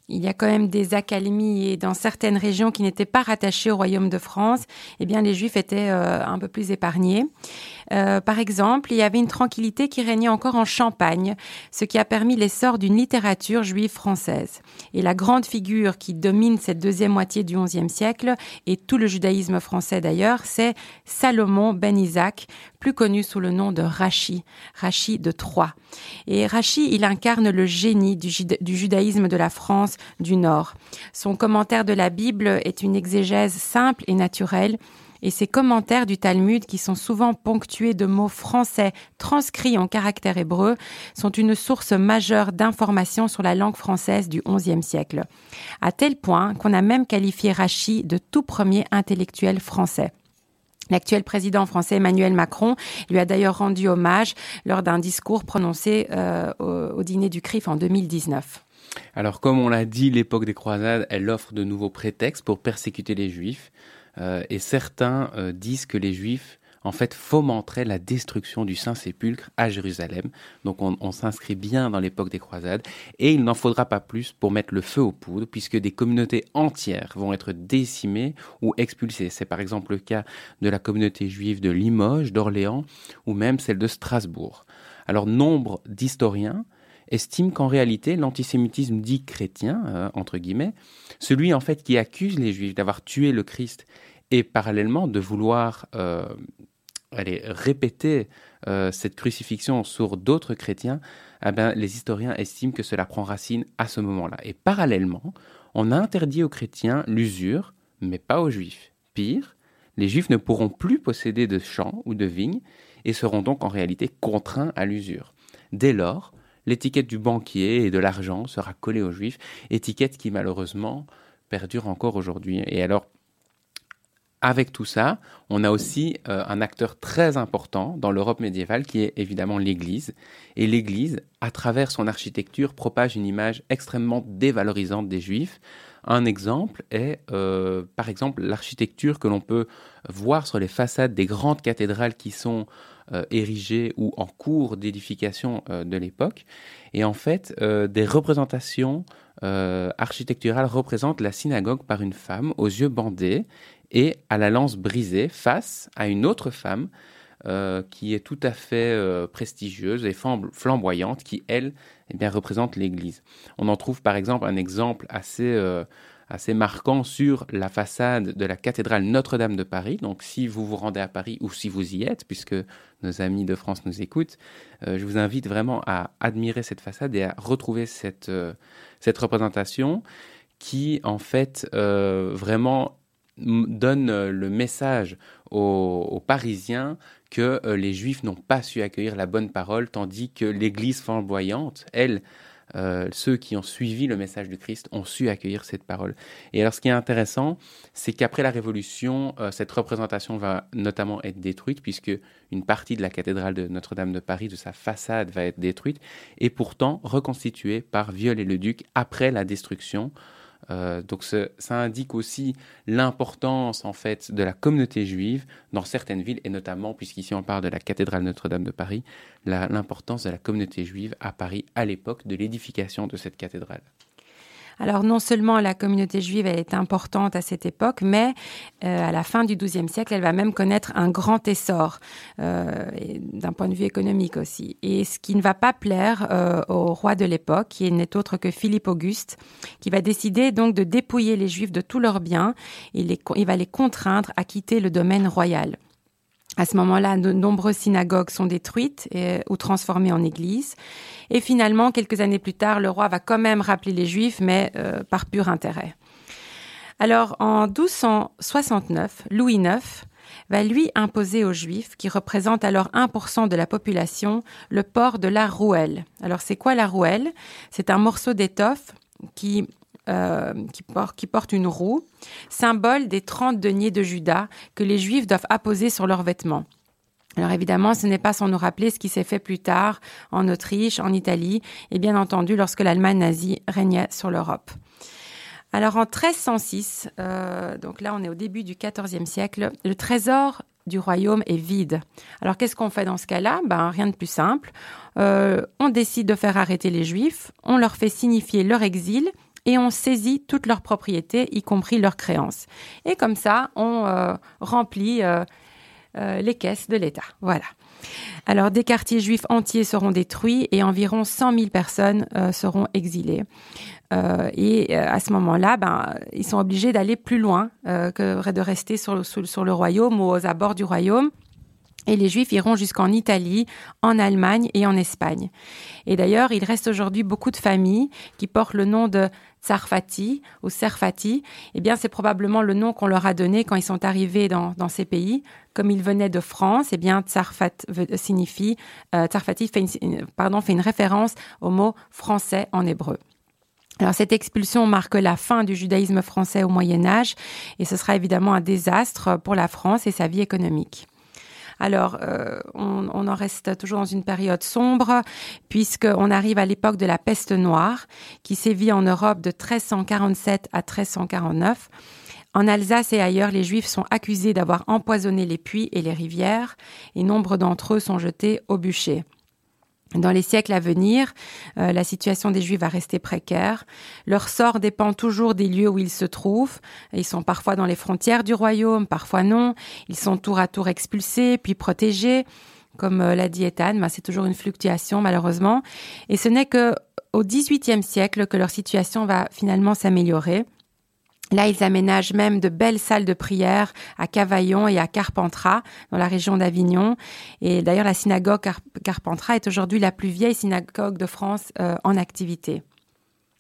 il y a quand même des académies et dans certaines régions qui n'étaient pas rattachées au royaume de France, eh bien les Juifs étaient euh, un peu plus épargnés. Euh, par exemple, il y avait une tranquillité qui régnait encore en Champagne, ce qui a permis l'essor d'une littérature juive française. Et la grande figure qui domine cette deuxième moitié du XIe siècle, et tout le judaïsme français d'ailleurs, c'est Salomon ben Isaac, plus connu sous le nom de Rachi, Rachi de Troyes. Et Rachi, il incarne le génie du, du judaïsme de la France du Nord. Son commentaire de la Bible est une exégèse simple et naturelle et ses commentaires du Talmud, qui sont souvent ponctués de mots français transcrits en caractère hébreu, sont une source majeure d'informations sur la langue française du XIe siècle. À tel point qu'on a même qualifié Rachi de tout premier intellectuel français. L'actuel président français Emmanuel Macron lui a d'ailleurs rendu hommage lors d'un discours prononcé euh, au, dîner du CRIF en 2019. Alors comme on l'a dit, l'époque des croisades, elle offre de nouveaux prétextes pour persécuter les juifs. Euh, et certains euh, disent que les Juifs en fait fomenteraient la destruction du Saint-Sépulcre à Jérusalem. Donc on, s'inscrit bien dans l'époque des croisades et il n'en faudra pas plus pour mettre le feu aux poudres puisque des communautés entières vont être décimées ou expulsées. C'est par exemple le cas de la communauté juive de Limoges, d'Orléans ou même celle de Strasbourg. Alors nombre d'historiens estiment qu'en réalité l'antisémitisme dit chrétien, euh, entre guillemets, celui en fait qui accuse les juifs d'avoir tué le Christ et parallèlement de vouloir euh, répéter euh, cette crucifixion sur d'autres chrétiens, eh ben, les historiens estiment que cela prend racine à ce moment-là. Et parallèlement, on a interdit aux chrétiens l'usure, mais pas aux juifs. Pire, les juifs ne pourront plus posséder de champs ou de vignes et seront donc en réalité contraints à l'usure. Dès lors, l'étiquette du banquier et de l'argent sera collée aux juifs, étiquette qui malheureusement perdure encore aujourd'hui. Et alors, avec tout ça, on a aussi euh, un acteur très important dans l'Europe médiévale qui est évidemment l'Église. Et l'Église, à travers son architecture, propage une image extrêmement dévalorisante des Juifs. Un exemple est, euh, par exemple, l'architecture que l'on peut voir sur les façades des grandes cathédrales qui sont euh, érigées ou en cours d'édification de l'époque. Et en fait, des représentations architecturales représentent la synagogue par une femme aux yeux bandés et à la lance brisée face à une autre femme euh, qui est tout à fait euh, prestigieuse et flamboyante, qui, elle, eh bien, représente l'Église. On en trouve par exemple un exemple assez, euh, assez marquant sur la façade de la cathédrale Notre-Dame de Paris. Donc si vous vous rendez à Paris ou si vous y êtes, puisque nos amis de France nous écoutent, je vous invite vraiment à admirer cette façade et à retrouver cette, cette représentation qui, en fait, vraiment donne euh, le message aux, Parisiens que euh, les Juifs n'ont pas su accueillir la bonne parole, tandis que l'Église flamboyante, elle, euh, ceux qui ont suivi le message du Christ ont su accueillir cette parole. Et alors ce qui est intéressant, c'est qu'après la Révolution, cette représentation va notamment être détruite, puisque une partie de la cathédrale de Notre-Dame de Paris, de sa façade, va être détruite, et pourtant reconstituée par Viol-et-le-Duc après la destruction euh, donc ça indique aussi l'importance en fait de la communauté juive dans certaines villes et notamment puisqu'ici on parle de la cathédrale Notre-Dame de Paris, l'importance de la communauté juive à Paris à l'époque de l'édification de cette cathédrale. Alors non seulement la communauté juive est importante à cette époque, mais euh, à la fin du XIIe siècle, elle va même connaître un grand essor euh, d'un point de vue économique aussi. Et ce qui ne va pas plaire euh, au roi de l'époque, qui n'est autre que Philippe Auguste, qui va décider donc de dépouiller les Juifs de tous leurs biens. Il, les, il va les contraindre à quitter le domaine royal. À ce moment-là, de nombreuses synagogues sont détruites ou transformées en églises. Et finalement, quelques années plus tard, le roi va quand même rappeler les Juifs, mais euh, par pur intérêt. Alors, en 1269, Louis IX va lui imposer aux Juifs, qui représentent alors 1% de la population, le port de la rouelle. Alors, c'est quoi la rouelle? C'est un morceau d'étoffe qui euh, qui, porte, une roue, symbole des 30 deniers de Judas que les Juifs doivent apposer sur leurs vêtements. Alors évidemment, ce n'est pas sans nous rappeler ce qui s'est fait plus tard en Autriche, en Italie et bien entendu lorsque l'Allemagne nazie régnait sur l'Europe. Alors en 1306, euh, donc là on est au début du XIVe siècle, le trésor du royaume est vide. Alors qu'est-ce qu'on fait dans ce cas-là? Ben rien de plus simple. Euh, on décide de faire arrêter les Juifs, on leur fait signifier leur exil et on saisit toutes leurs propriétés, y compris leurs créances. Et comme ça, on euh, remplit euh, euh, les caisses de l'État. Voilà. Alors, des quartiers juifs entiers seront détruits et environ 100 000 personnes seront exilées. et à ce moment-là, ben, ils sont obligés d'aller plus loin que de rester sur, sur le royaume ou aux abords du royaume. Et les Juifs iront jusqu'en Italie, en Allemagne et en Espagne. Et d'ailleurs, il reste aujourd'hui beaucoup de familles qui portent le nom de Tsarfati ou Serfati, eh bien, c'est probablement le nom qu'on leur a donné quand ils sont arrivés dans, ces pays. Comme ils venaient de France, eh bien, Tsarfat signifie, euh, Tsarfati fait une, fait une référence au mot français en hébreu. Alors cette expulsion marque la fin du judaïsme français au Moyen Âge et ce sera évidemment un désastre pour la France et sa vie économique. Alors, euh, on, on, en reste toujours dans une période sombre, puisqu'on arrive à l'époque de la peste noire, qui sévit en Europe de 1347 à 1349. En Alsace et ailleurs, les Juifs sont accusés d'avoir empoisonné les puits et les rivières, et nombre d'entre eux sont jetés au bûcher. Dans les siècles à venir, euh, la situation des Juifs va rester précaire. Leur sort dépend toujours des lieux où ils se trouvent. Ils sont parfois dans les frontières du royaume, parfois non. Ils sont tour à tour expulsés, puis protégés. Comme euh, l'a dit Ethan, ben, c'est toujours une fluctuation malheureusement. Et ce n'est que au XVIIIe siècle que leur situation va finalement s'améliorer. Là, ils aménagent même de belles salles de prière à Cavaillon et à Carpentras, dans la région d'Avignon. Et d'ailleurs, la synagogue Carpentras est aujourd'hui la plus vieille synagogue de France euh, en activité.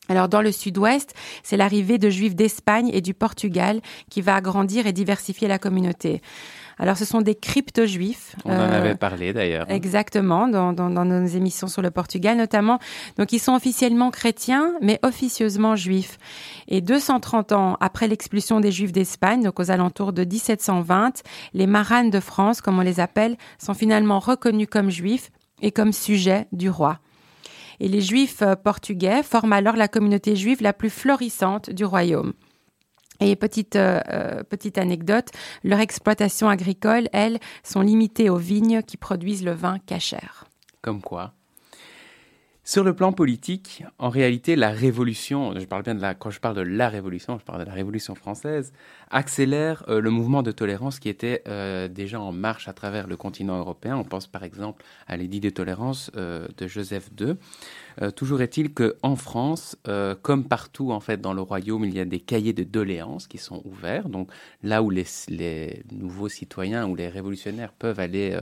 Alors dans le sud-ouest, c'est l'arrivée de juifs d'Espagne et du Portugal qui va agrandir et diversifier la communauté. Alors, ce sont des crypto-juifs. On en avait euh, parlé d'ailleurs. Exactement, dans, dans, dans, nos émissions sur le Portugal notamment. Donc, ils sont officiellement chrétiens, mais officieusement juifs. Et 230 ans après l'expulsion des Juifs d'Espagne, donc aux alentours de 1720, les maranes de France, comme on les appelle, sont finalement reconnus comme juifs et comme sujets du roi. Et les Juifs euh, portugais forment alors la communauté juive la plus florissante du royaume. Et petite euh, euh, petite anecdote, leur exploitation agricole, elles, sont limitées aux vignes qui produisent le vin cachère. Comme quoi sur le plan politique, en réalité, la révolution, je parle bien de la, quand je parle de la révolution, je parle de la révolution française, accélère euh, le mouvement de tolérance qui était euh, déjà en marche à travers le continent européen. On pense par exemple à l'édit de tolérance euh, de Joseph II. toujours est-il qu'en France, comme partout en fait dans le royaume, il y a des cahiers de doléances qui sont ouverts. Donc là où les nouveaux citoyens ou les révolutionnaires peuvent aller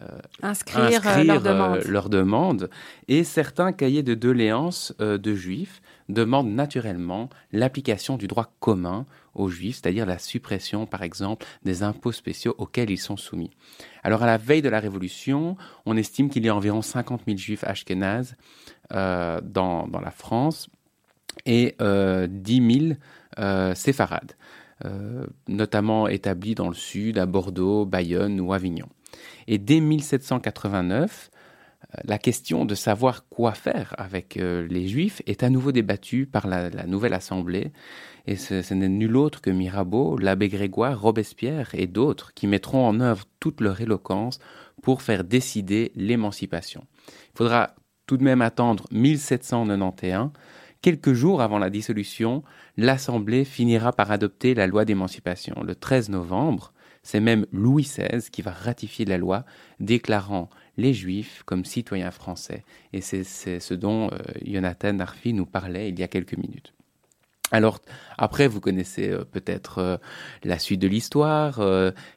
euh, inscrire, euh, leur, demande. Euh, leur, demande. Et certains cahiers de doléances de juifs demandent naturellement l'application du droit commun aux juifs, c'est-à-dire la suppression, par exemple, des impôts spéciaux auxquels ils sont soumis. Alors, à la veille de la Révolution, on estime qu'il y a environ 50 000 juifs ashkénazes dans, dans, la France et 10 000 séfarades, notamment établis dans le sud, à Bordeaux, Bayonne ou Avignon. Et dès 1789, euh, la question de savoir quoi faire avec euh, les Juifs est à nouveau débattue par la, nouvelle Assemblée. Et ce, n'est nul autre que Mirabeau, l'abbé Grégoire, Robespierre et d'autres qui mettront en œuvre toute leur éloquence pour faire décider l'émancipation. Il faudra tout de même attendre 1791 Quelques jours avant la dissolution, l'Assemblée finira par adopter la loi d'émancipation. Le 13 novembre, c'est même Louis XVI qui va ratifier la loi déclarant les Juifs comme citoyens français. Et c'est ce dont euh, Jonathan Arfi nous parlait il y a quelques minutes. Alors après, vous connaissez euh, peut-être euh, la suite de l'histoire,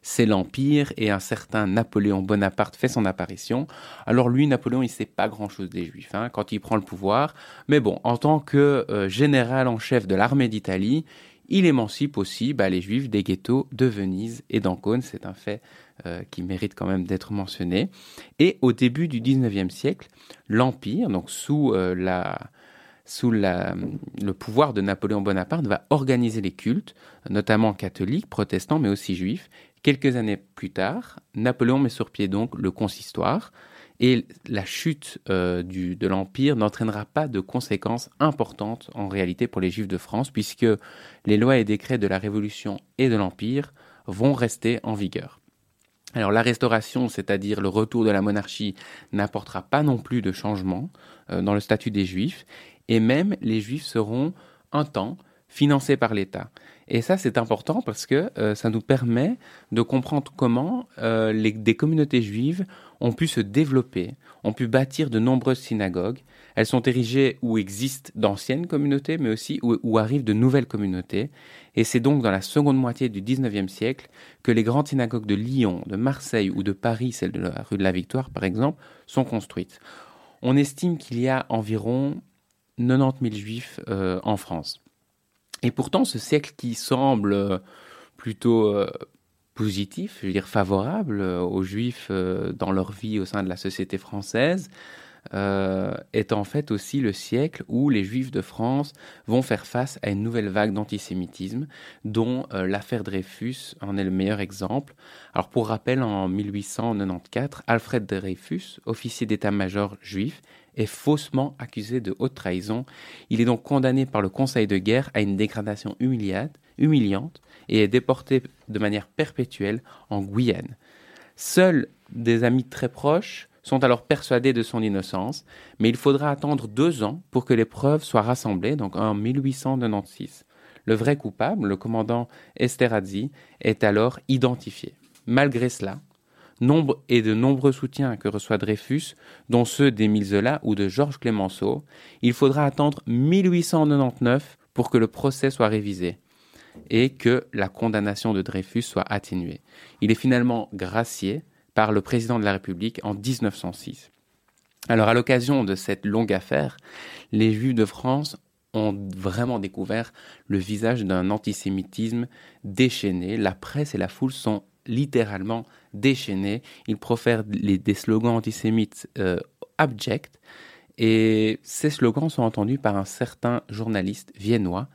c'est l'Empire et un certain Napoléon Bonaparte fait son apparition. Alors lui, Napoléon, il sait pas grand-chose des Juifs hein, quand il prend le pouvoir, mais bon, en tant que général en chef de l'armée d'Italie, il émancipe aussi bah, les Juifs des ghettos de Venise et d'Ancône. C'est un fait euh, qui mérite quand même d'être mentionné. Et au début du 19e siècle, l'Empire, donc sous, euh, le pouvoir de Napoléon Bonaparte, va organiser les cultes, notamment catholiques, protestants, mais aussi juifs. Quelques années plus tard, Napoléon met sur pied donc le consistoire, et la chute euh, de l'Empire n'entraînera pas de conséquences importantes en réalité pour les Juifs de France, puisque les lois et décrets de la Révolution et de l'Empire vont rester en vigueur. Alors la restauration, c'est-à-dire le retour de la monarchie, n'apportera pas non plus de changement euh, dans le statut des Juifs, et même les Juifs seront un temps financés par l'État. Et ça, c'est important parce que euh, ça nous permet de comprendre comment des communautés juives ont pu se développer, ont pu bâtir de nombreuses synagogues. Elles sont érigées où existent d'anciennes communautés, mais aussi où, arrivent de nouvelles communautés. Et c'est donc dans la seconde moitié du XIXe siècle que les grandes synagogues de Lyon, de Marseille ou de Paris, celle de la rue de la Victoire par exemple, sont construites. On estime qu'il y a environ 90 000 juifs euh, en France. Et pourtant, ce siècle qui semble euh, plutôt euh, positif, je veux dire favorable euh, aux Juifs dans leur vie au sein de la société française, est en fait aussi le siècle où les Juifs de France vont faire face à une nouvelle vague d'antisémitisme, dont l'affaire Dreyfus en est le meilleur exemple. Alors pour rappel, en 1894, Alfred Dreyfus, officier d'état-major juif, est faussement accusé de haute trahison. Il est donc condamné par le Conseil de guerre à une dégradation humiliante et est déporté de manière perpétuelle en Guyane. Seuls des amis très proches sont alors persuadés de son innocence, mais il faudra attendre deux ans pour que les preuves soient rassemblées, donc en 1896. Le vrai coupable, le commandant Esterhazy, est alors identifié. Malgré cela, nombre et de nombreux soutiens que reçoit Dreyfus, dont ceux d'Émile Zola ou de Georges Clemenceau, il faudra attendre 1899 pour que le procès soit révisé et que la condamnation de Dreyfus soit atténuée. Il est finalement gracié par le président de la République en 1906. Alors à l'occasion de cette longue affaire, les Juifs de France ont vraiment découvert le visage d'un antisémitisme déchaîné. La presse et la foule sont littéralement déchaînés. Ils profèrent des slogans antisémites euh, abjects. Et ces slogans sont entendus par un certain journaliste viennois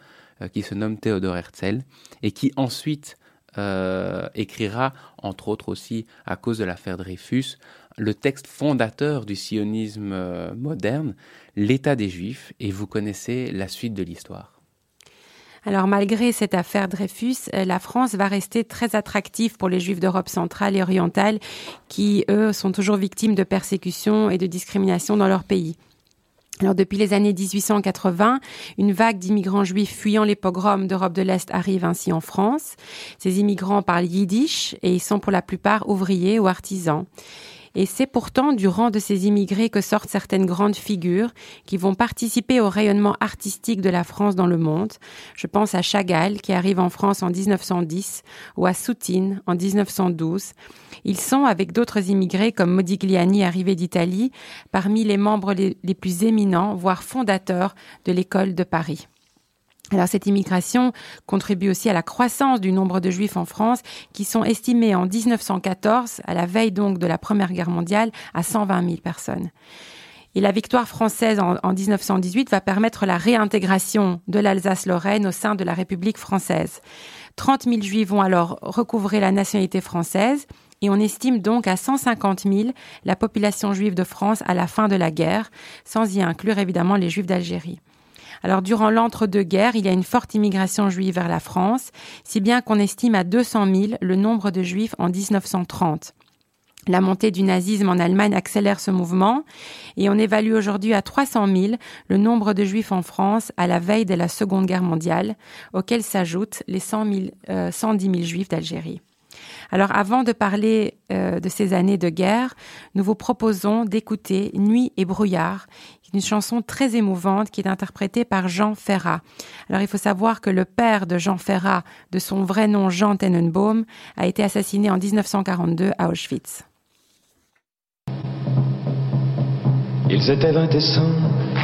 qui se nomme Theodor Herzl et qui ensuite euh, écrira, entre autres aussi à cause de l'affaire Dreyfus, le texte fondateur du sionisme moderne, L'État des Juifs, et vous connaissez la suite de l'histoire. Alors malgré cette affaire Dreyfus, euh, la France va rester très attractive pour les Juifs d'Europe centrale et orientale qui, eux, sont toujours victimes de persécutions et de discrimination dans leur pays. Alors depuis les années 1880, une vague d'immigrants juifs fuyant les pogroms d'Europe de l'Est arrive ainsi en France. Ces immigrants parlent yiddish et ils sont pour la plupart ouvriers ou artisans. Et c'est pourtant du rang de ces immigrés que sortent certaines grandes figures qui vont participer au rayonnement artistique de la France dans le monde. Je pense à Chagall qui arrive en France en 1910 ou à Soutine en 1912. Ils sont, avec d'autres immigrés comme Modigliani arrivé d'Italie, parmi les membres les, plus éminents, voire fondateurs de l'école de Paris. Alors cette immigration contribue aussi à la croissance du nombre de juifs en France qui sont estimés en 1914, à la veille donc de la Première Guerre mondiale, à 120 000 personnes. Et la victoire française en, en 1918 va permettre la réintégration de l'Alsace-Lorraine au sein de la République française. 30 000 juifs vont alors recouvrer la nationalité française et on estime donc à 150 000 la population juive de France à la fin de la guerre, sans y inclure évidemment les juifs d'Algérie. Alors durant l'entre-deux-guerres, il y a une forte immigration juive vers la France, si bien qu'on estime à 200 000 le nombre de juifs en 1930. La montée du nazisme en Allemagne accélère ce mouvement et on évalue aujourd'hui à 300 000 le nombre de juifs en France à la veille de la Seconde Guerre mondiale, auxquels s'ajoutent les 100 000, 110 000 juifs d'Algérie. Alors avant de parler euh, de ces années de guerre, nous vous proposons d'écouter Nuit et brouillard, une chanson très émouvante qui est interprétée par Jean Ferrat. Alors il faut savoir que le père de Jean Ferrat, de son vrai nom Jean Tenenbaum, a été assassiné en 1942 à Auschwitz. Ils étaient vingt et cent,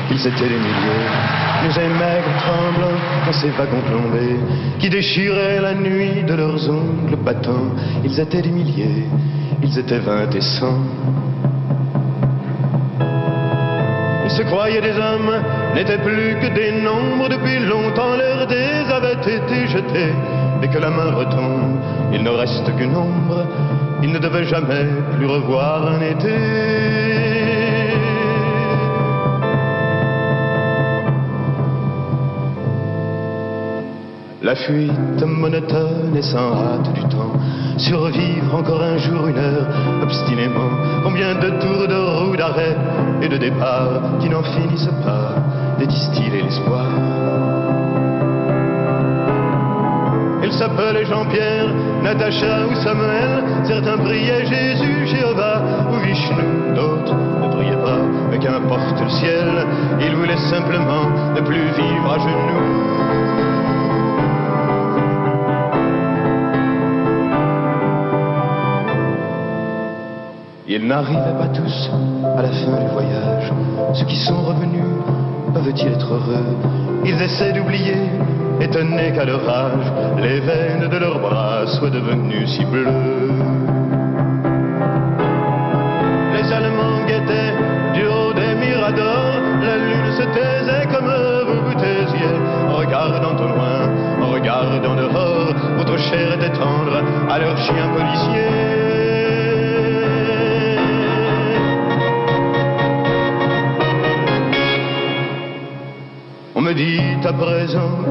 ils étaient des milliers, nous maigres tremblants dans ces wagons plombés, qui déchiraient la nuit de leurs ongles battants. Ils étaient des milliers, ils étaient vingt et cent. Se croyaient des hommes, n'étaient plus que des nombres, depuis longtemps leurs dés avaient été jetés, et que la main retombe, il ne reste qu'une ombre, ils ne devaient jamais plus revoir un été. La fuite monotone et sans hâte du survivre encore un jour, une heure, obstinément, combien de tours de roue, d'arrêt et de départ qui n'en finissent pas de distiller l'espoir. Ils s'appelaient Jean-Pierre, Natacha ou Samuel, certains priaient Jésus, Jéhovah ou Vishnu, d'autres ne priaient pas, mais qu'importe le ciel, ils voulaient simplement ne plus vivre à genoux. Ils n'arrivaient pas tous à la fin du voyage. Ceux qui sont revenus peuvent-ils être heureux? Ils essaient d'oublier, étonnés qu'à leur âge, les veines de leurs bras soient devenues si bleues.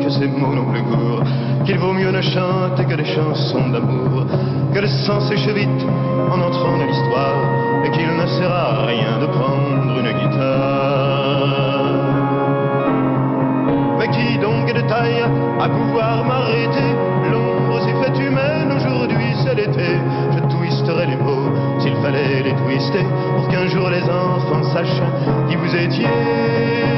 Que ces mots n'ont plus cours, qu'il vaut mieux ne chanter que des chansons d'amour, que le sang sèche vite en entrant dans l'histoire, et qu'il ne sert à rien de prendre une guitare. Mais qui donc est de taille à pouvoir m'arrêter? L'ombre s'est faite humaine, aujourd'hui c'est l'été. Je twisterai les mots s'il fallait les twister, pour qu'un jour les enfants sachent qui vous étiez.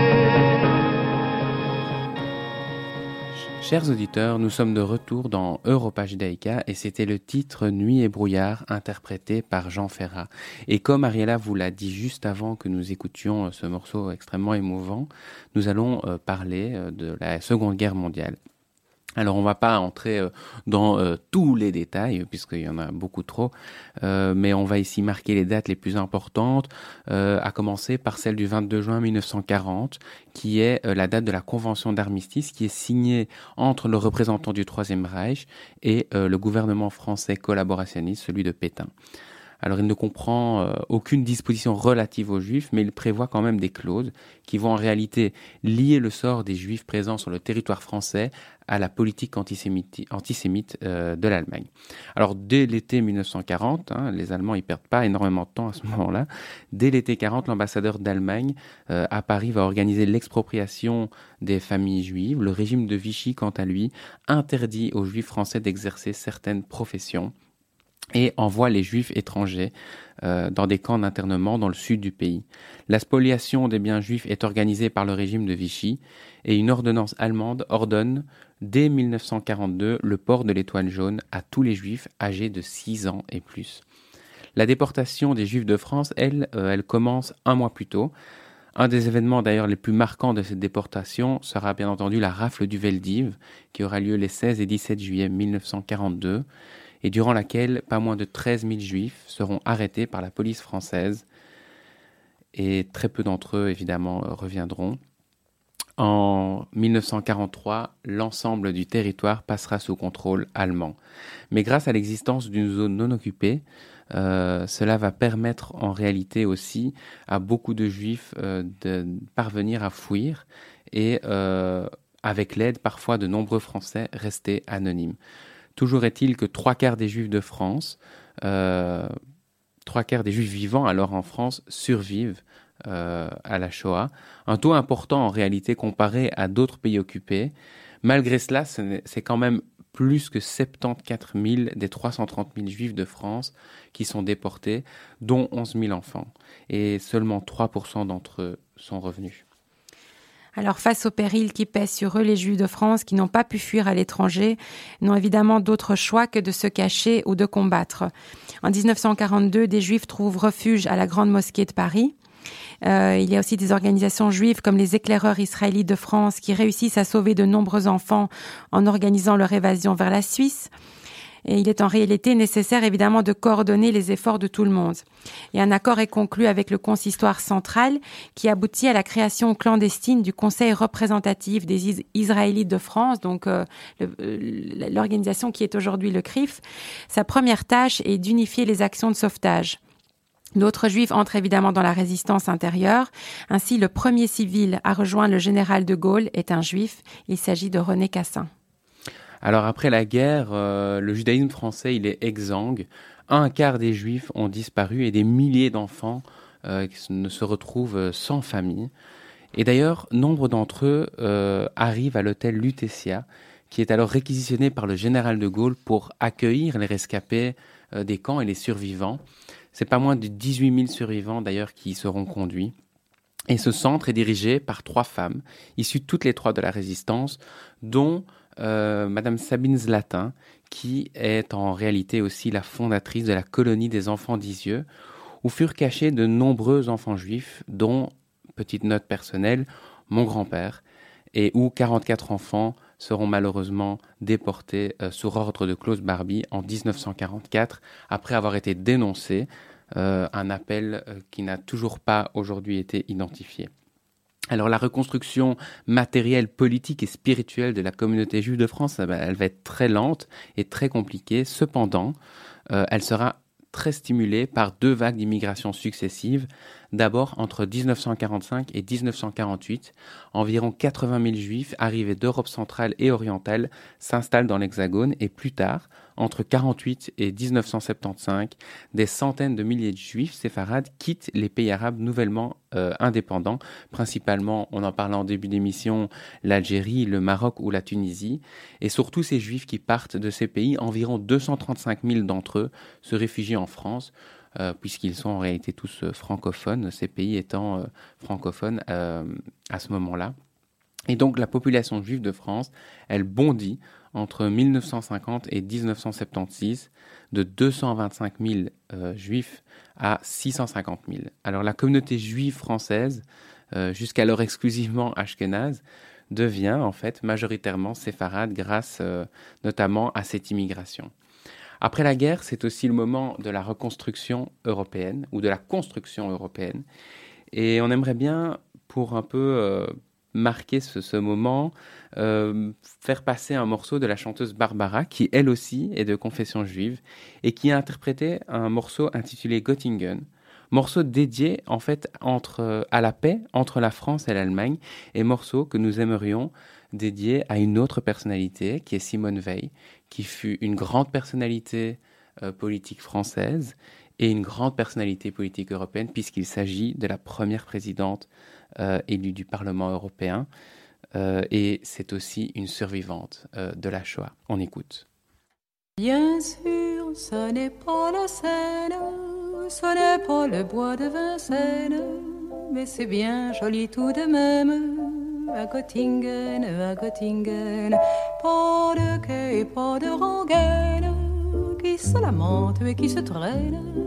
Chers auditeurs, nous sommes de retour dans Europa Judaïka et c'était le titre Nuit et brouillard interprété par Jean Ferrat. Et comme Ariella vous l'a dit juste avant que nous écoutions ce morceau extrêmement émouvant, nous allons euh, parler euh, de la Seconde Guerre mondiale. Alors on va pas entrer euh, dans euh, tous les détails puisqu'il y en a beaucoup trop, euh, mais on va ici marquer les dates les plus importantes, à commencer par celle du 22 juin 1940, qui est la date de la convention d'armistice qui est signée entre le représentant du Troisième Reich et le gouvernement français collaborationniste, celui de Pétain. Alors il ne comprend euh, aucune disposition relative aux juifs, mais il prévoit quand même des clauses qui vont en réalité lier le sort des juifs présents sur le territoire français à la politique antisémite, antisémite euh, de l'Allemagne. Alors dès l'été 1940, hein, les Allemands ils perdent pas énormément de temps à ce moment-là. Dès l'été 40, l'ambassadeur d'Allemagne euh, à Paris va organiser l'expropriation des familles juives. Le régime de Vichy, quant à lui, interdit aux juifs français d'exercer certaines professions et envoie les juifs étrangers euh, dans des camps d'internement dans le sud du pays. La spoliation des biens juifs est organisée par le régime de Vichy et une ordonnance allemande ordonne dès 1942 le port de l'étoile jaune à tous les juifs âgés de 6 ans et plus. La déportation des juifs de France, elle, euh, elle commence un mois plus tôt. Un des événements d'ailleurs les plus marquants de cette déportation sera bien entendu la rafle du Veldiv, qui aura lieu les 16 et 17 juillet 1942 et durant laquelle pas moins de 13 000 juifs seront arrêtés par la police française et très peu d'entre eux évidemment reviendront. En 1943, l'ensemble du territoire passera sous contrôle allemand. Mais grâce à l'existence d'une zone non occupée, euh, cela va permettre en réalité aussi à beaucoup de juifs euh, de parvenir à fuir et euh, avec l'aide parfois de nombreux Français restés anonymes. Toujours est-il que trois quarts des Juifs de France, euh, trois quarts des juifs vivants alors en France survivent euh, à la Shoah. Un taux important en réalité comparé à d'autres pays occupés. Malgré cela, c'est quand même plus que 74 000 des 330 000 juifs de France qui sont déportés, dont 11 000 enfants. Et seulement 3% d'entre eux sont revenus. Alors face au péril qui pèse sur eux, les Juifs de France qui n'ont pas pu fuir à l'étranger n'ont évidemment d'autre choix que de se cacher ou de combattre. En 1942, des Juifs trouvent refuge à la Grande Mosquée de Paris. Euh, il y a aussi des organisations juives comme les éclaireurs israélites de France qui réussissent à sauver de nombreux enfants en organisant leur évasion vers la Suisse. Et il est en réalité nécessaire évidemment de coordonner les efforts de tout le monde. Et un accord est conclu avec le consistoire central qui aboutit à la création clandestine du Conseil représentatif des Israélites de France, donc euh, euh, l'organisation qui est aujourd'hui le CRIF. Sa première tâche est d'unifier les actions de sauvetage. D'autres juifs entrent évidemment dans la résistance intérieure. Ainsi, le premier civil à rejoindre le général de Gaulle est un juif. Il s'agit de René Cassin. Alors après la guerre, euh, le judaïsme français, il est exsangue. Un quart des juifs ont disparu et des milliers d'enfants euh, ne se retrouvent euh, sans famille. Et d'ailleurs, nombre d'entre eux arrivent à l'hôtel Lutetia, qui est alors réquisitionné par le général de Gaulle pour accueillir les rescapés des camps et les survivants. C'est pas moins de 18 000 survivants d'ailleurs qui y seront conduits. Et ce centre est dirigé par trois femmes, issues toutes les trois de la résistance, dont euh, Madame Sabine Zlatin, qui est en réalité aussi la fondatrice de la colonie des enfants d'Isieux, où furent cachés de nombreux enfants juifs, dont, petite note personnelle, mon grand-père, et où 44 enfants seront malheureusement déportés euh, sur ordre de Klaus Barbie en 1944, après avoir été dénoncés, euh, un appel qui n'a toujours pas aujourd'hui été identifié. Alors la reconstruction matérielle, politique et spirituelle de la communauté juive de France, elle va être très lente et très compliquée. Cependant, euh, elle sera très stimulée par deux vagues d'immigration successives. D'abord, entre 1945 et 1948, environ 80 000 juifs arrivés d'Europe centrale et orientale s'installent dans l'Hexagone et plus tard, entre 48 et 1975, des centaines de milliers de juifs séfarades quittent les pays arabes nouvellement euh, indépendants, principalement, on en parlait en début d'émission, l'Algérie, le Maroc ou la Tunisie. Et surtout ces juifs qui partent de ces pays, environ 235 000 d'entre eux se réfugient en France. Euh, puisqu'ils sont en réalité tous euh, francophones, ces pays étant francophones à ce moment-là. Et donc la population juive de France, elle bondit entre 1950 et 1976 de 225 000 euh, juifs à 650 000. Alors la communauté juive française, euh, jusqu'alors exclusivement ashkénaze, devient en fait majoritairement séfarade grâce euh, notamment à cette immigration. Après la guerre, c'est aussi le moment de la reconstruction européenne ou de la construction européenne. Et on aimerait bien, pour un peu marquer ce, moment, euh, faire passer un morceau de la chanteuse Barbara, qui elle aussi est de confession juive, et qui a interprété un morceau intitulé Göttingen, morceau dédié en fait à la paix entre la France et l'Allemagne, et morceau que nous aimerions dédier à une autre personnalité, qui est Simone Veil, qui fut une grande personnalité euh, politique française et une grande personnalité politique européenne, puisqu'il s'agit de la première présidente euh, élue du Parlement européen. Euh, et c'est aussi une survivante euh, de la Shoah. On écoute. Bien sûr, ce n'est pas la Seine, ce n'est pas le bois de Vincennes, mais c'est bien joli tout de même. À Göttingen, à Göttingen, pas de quai, pas de rengaine qui se lamente et qui se traîne,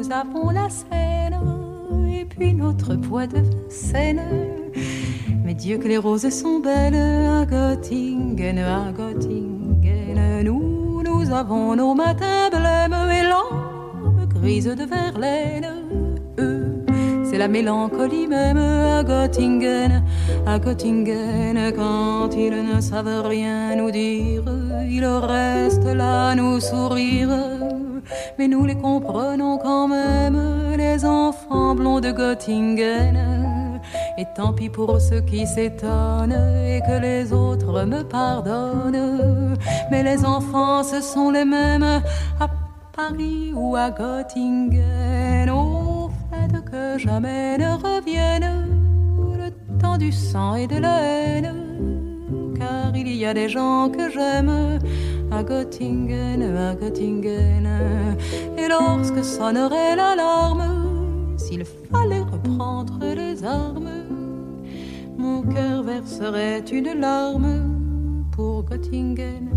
nous avons la Seine et puis notre poids de Seine. Mais Dieu que les roses sont belles à Göttingen, à Göttingen. Nous, nous avons nos matins blêmes et l'homme grise de Verlaine. Eux, c'est la mélancolie même à Göttingen, à Göttingen, quand ils ne savent rien nous dire, ils restent là nous sourire. Mais nous les comprenons quand même, les enfants blonds de Göttingen. Et tant pis pour ceux qui s'étonnent et que les autres me pardonnent. Mais les enfants, ce sont les mêmes à Paris ou à Göttingen. Au fait que jamais ne revienne le temps du sang et de la haine. Car il y a des gens que j'aime à Göttingen, à Göttingen. Et lorsque sonnerait l'alarme, s'il fallait reprendre les armes, mon cœur verserait une larme pour Göttingen,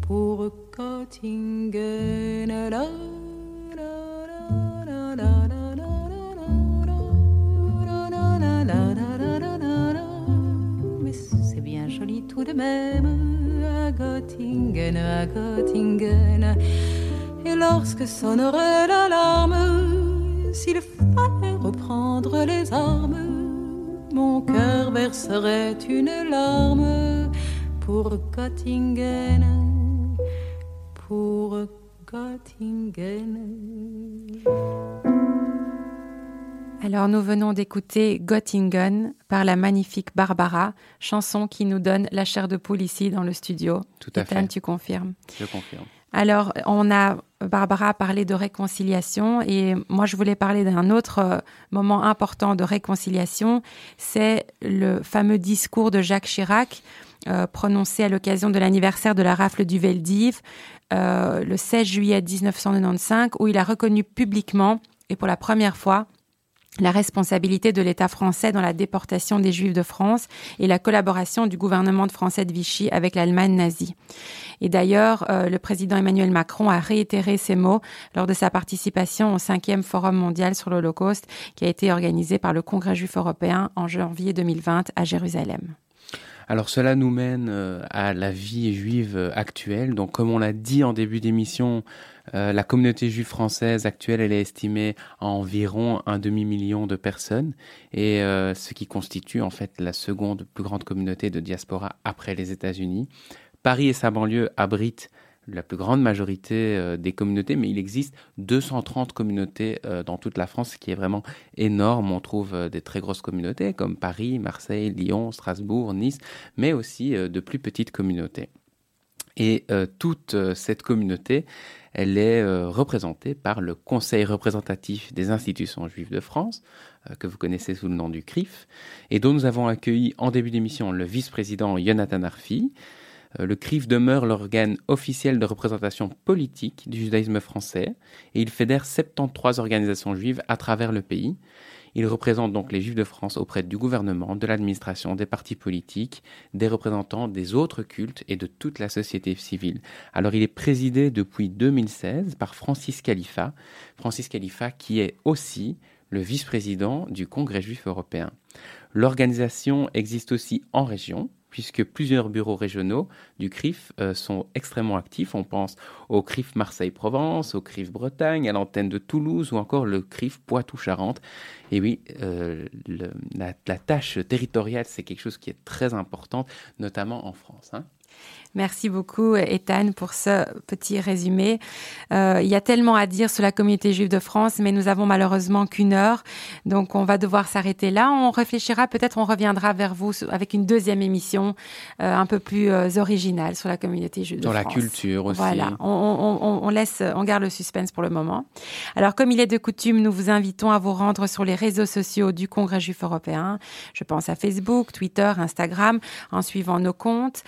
pour Göttingen. Mais c'est bien joli tout de même Göttingen, à Göttingen. Et lorsque sonnerait l'alarme, s'il fallait reprendre les armes, mon cœur verserait une larme pour Göttingen, pour Göttingen. Alors nous venons d'écouter Göttingen par la magnifique Barbara, chanson qui nous donne la chair de poule ici dans le studio. Tout à Ethan, fait. tu confirmes? Je confirme. Alors, on a, Barbara a parlé de réconciliation et moi, je voulais parler d'un autre euh, moment important de réconciliation. C'est le fameux discours de Jacques Chirac euh, prononcé à l'occasion de l'anniversaire de la rafle du Veldiv euh, le 16 juillet 1995 où il a reconnu publiquement et pour la première fois la responsabilité de l'État français dans la déportation des Juifs de France et la collaboration du gouvernement de français de Vichy avec l'Allemagne nazie. Et d'ailleurs, euh, le président Emmanuel Macron a réitéré ces mots lors de sa participation au cinquième Forum mondial sur l'Holocauste qui a été organisé par le Congrès juif européen en janvier 2020 à Jérusalem. Alors cela nous mène euh, à la vie juive actuelle. Donc comme on l'a dit en début d'émission, euh, la communauté juive française actuelle, elle est estimée à environ un demi-million de personnes, et euh, ce qui constitue en fait la seconde plus grande communauté de diaspora après les États-Unis. Paris et sa banlieue abritent la plus grande majorité euh, des communautés, mais il existe 230 communautés dans toute la France, ce qui est vraiment énorme. On trouve des très grosses communautés comme Paris, Marseille, Lyon, Strasbourg, Nice, mais aussi de plus petites communautés. Et euh, toute euh, cette communauté, elle est euh, représentée par le Conseil représentatif des institutions juives de France, que vous connaissez sous le nom du CRIF, et dont nous avons accueilli en début d'émission le vice-président Jonathan Arfi. Le CRIF demeure l'organe officiel de représentation politique du judaïsme français et il fédère 73 organisations juives à travers le pays. Il représente donc les Juifs de France auprès du gouvernement, de l'administration, des partis politiques, des représentants des autres cultes et de toute la société civile. Alors il est présidé depuis 2016 par Francis Khalifa, Francis Khalifa qui est aussi le vice-président du Congrès juif européen. L'organisation existe aussi en région, puisque plusieurs bureaux régionaux du CRIF euh, sont extrêmement actifs. On pense au CRIF Marseille-Provence, au CRIF Bretagne, à l'antenne de Toulouse ou encore le CRIF Poitou-Charentes. Et oui, euh, la, tâche territoriale, c'est quelque chose qui est très important, notamment en France. hein. Merci beaucoup, Ethan, pour ce petit résumé. Euh, il y a tellement à dire sur la communauté juive de France, mais nous avons malheureusement qu'une heure. Donc, on va devoir s'arrêter là. On réfléchira, peut-être on reviendra vers vous avec une deuxième émission euh, un peu plus euh, originale sur la communauté juive de Sur la France. culture aussi. Voilà, on, on- laisse, on garde le suspense pour le moment. Alors, comme il est de coutume, nous vous invitons à vous rendre sur les réseaux sociaux du Congrès juif européen. Je pense à Facebook, Twitter, Instagram, en suivant nos comptes,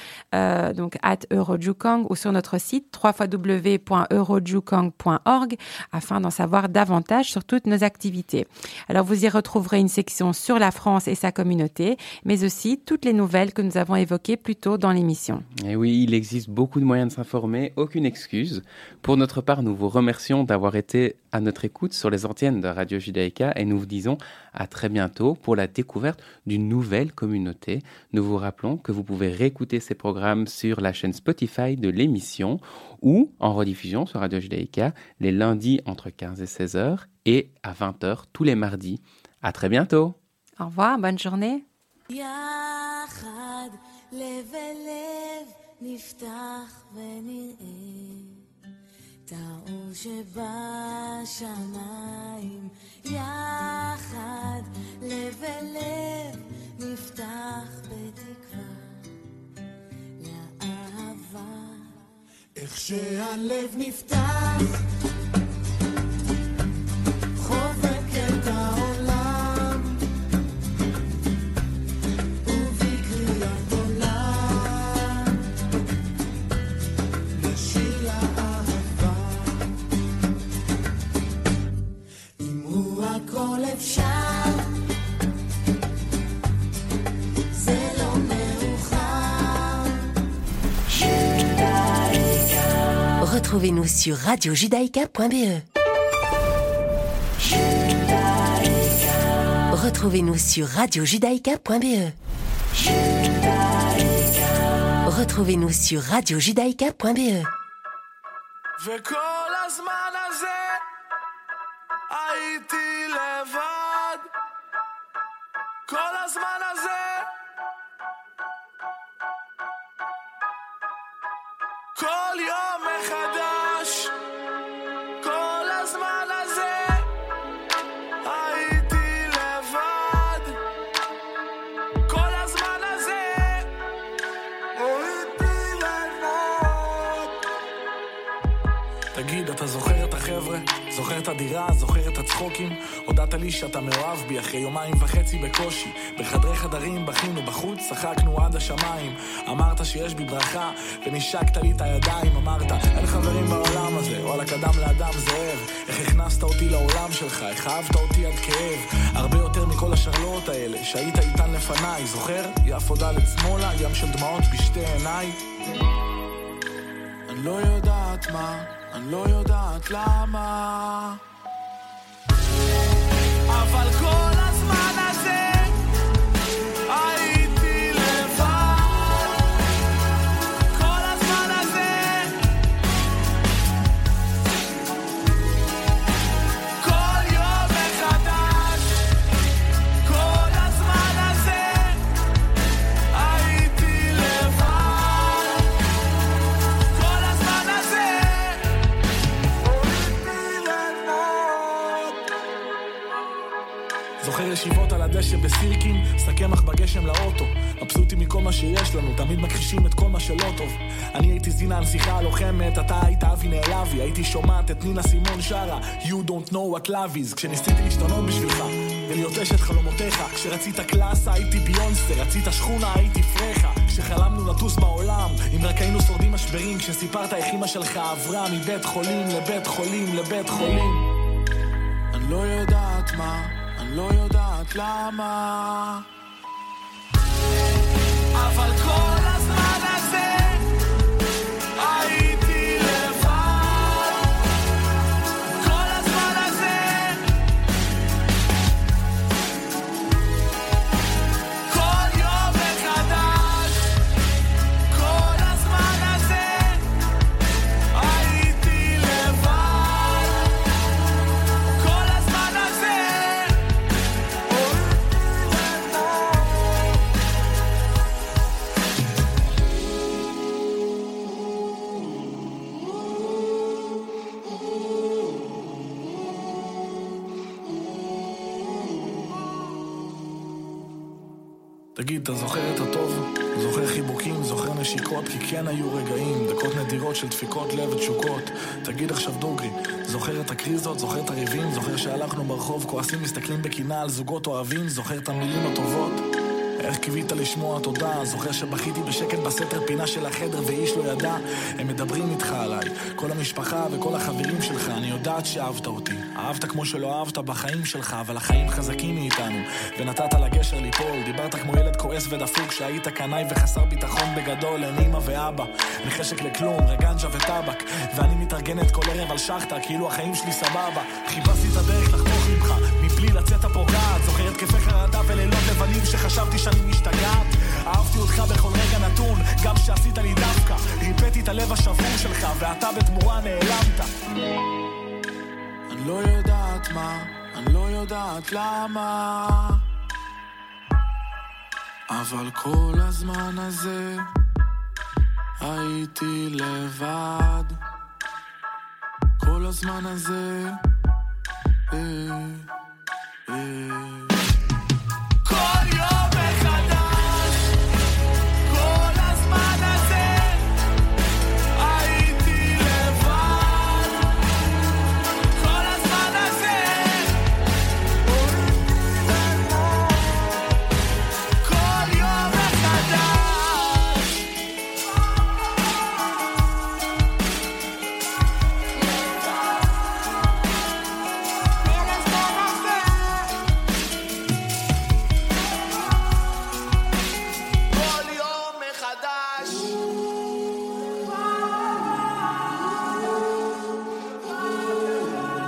donc at Eurojukang ou sur notre site www.eurojukang.org afin d'en savoir davantage sur toutes nos activités. Alors, vous y retrouverez une section sur la France et sa communauté, mais aussi toutes les nouvelles que nous avons évoquées plus tôt dans l'émission. Et oui, il existe beaucoup de moyens de s'informer, aucune excuse. Pour notre part, nous vous remercions d'avoir été à notre écoute sur les antennes de Radio Judaïka et nous vous disons à très bientôt pour la découverte d'une nouvelle communauté. Nous vous rappelons que vous pouvez réécouter ces programmes sur la chaîne Spotify de l'émission ou en rediffusion sur Radio Judaïka les lundis entre 15 et 16 heures et à 20 heures tous les mardis. À très bientôt. Au revoir, bonne journée. יחד לב אל לב נפתח ונראה את האור שבשמיים יחד לב אל לב נפתח בתקווה לאהבה. איך שהלב נפתח Retrouvez-nous sur radiojudaïka.be. Retrouvez-nous sur radiojudaïka.be. Retrouvez-nous sur radiojudaïka.be. וכל הזמן הזה הייתי לבד כל הזמן הזה כל יום מחדש הדירה? זוכר את הצחוקים? הודעת לי שאתה מאוהב בי אחרי יומיים וחצי בקושי. בחדרי חדרים בכינו בחוץ, צחקנו עד השמיים. אמרת שיש בי ברכה, ונשקת לי את הידיים. אמרת, אין חברים בעולם הזה, וואלה קדם לאדם זאב. איך הכנסת אותי לעולם שלך, איך אהבת אותי עד כאב. הרבה יותר מכל השרלואות האלה, שהיית איתן לפניי. זוכר? יפו ד' שמאלה, ים של דמעות בשתי עיניי. אני לא יודעת מה, אני לא יודעת למה. אבל כל על הדשא בסירקין, שק קמח בגשם לאוטו. מבסוטים מכל מה שיש לנו, תמיד מכחישים את כל מה שלא טוב. אני הייתי זינה הנסיכה הלוחמת, אתה היית אבי נעלבי, הייתי שומעת את נינה סימון שרה, You don't know what love is, כשניסיתי להשתנות בשבילך, ולהיות אשת חלומותיך, כשרצית קלאסה הייתי ביונסה, רצית שכונה הייתי פרחה, כשחלמנו לטוס בעולם, אם רק היינו שורדים משברים, כשסיפרת איך אמא שלך עברה מבית חולים לבית חולים לבית חולים. אני לא יודעת מה, לא יודעת למה. אבל כל תגיד, אתה זוכר את הטוב? זוכר חיבוקים, זוכר נשיקות, כי כן היו רגעים, דקות נדירות של דפיקות לב ותשוקות. תגיד עכשיו דוגרי, זוכר את הקריזות, זוכר את הריבים, זוכר שהלכנו ברחוב כועסים, מסתכלים בקנאה על זוגות אוהבים, זוכר את המילים הטובות? איך קיווית לשמוע תודה? זוכר שבכיתי בשקט בסתר פינה של החדר ואיש לא ידע? הם מדברים איתך עליי, כל המשפחה וכל החברים שלך, אני יודעת שאהבת אותי. אהבת כמו שלא אהבת בחיים שלך, אבל החיים חזקים מאיתנו, ונתת לגשר ליפול. דיברת כמו ילד כועס ודפוק, שהיית קנאי וחסר ביטחון בגדול, אין אמא ואבא. אין חשק לכלום, רגנג'ה וטבק, ואני מתארגנת כל ערב על שחטה, כאילו החיים שלי סבבה. חיפשתי את הדרך לחתוך לבנים שחשבתי שאני משתגעת. אהבתי אותך בכל רגע נתון, גם כשעשית לי דווקא. ריפאתי את הלב השבור שלך, ואתה בתמורה נעלמת. אני לא יודעת מה, אני לא יודעת למה. אבל כל הזמן הזה הייתי לבד. כל הזמן הזה, אה, אה.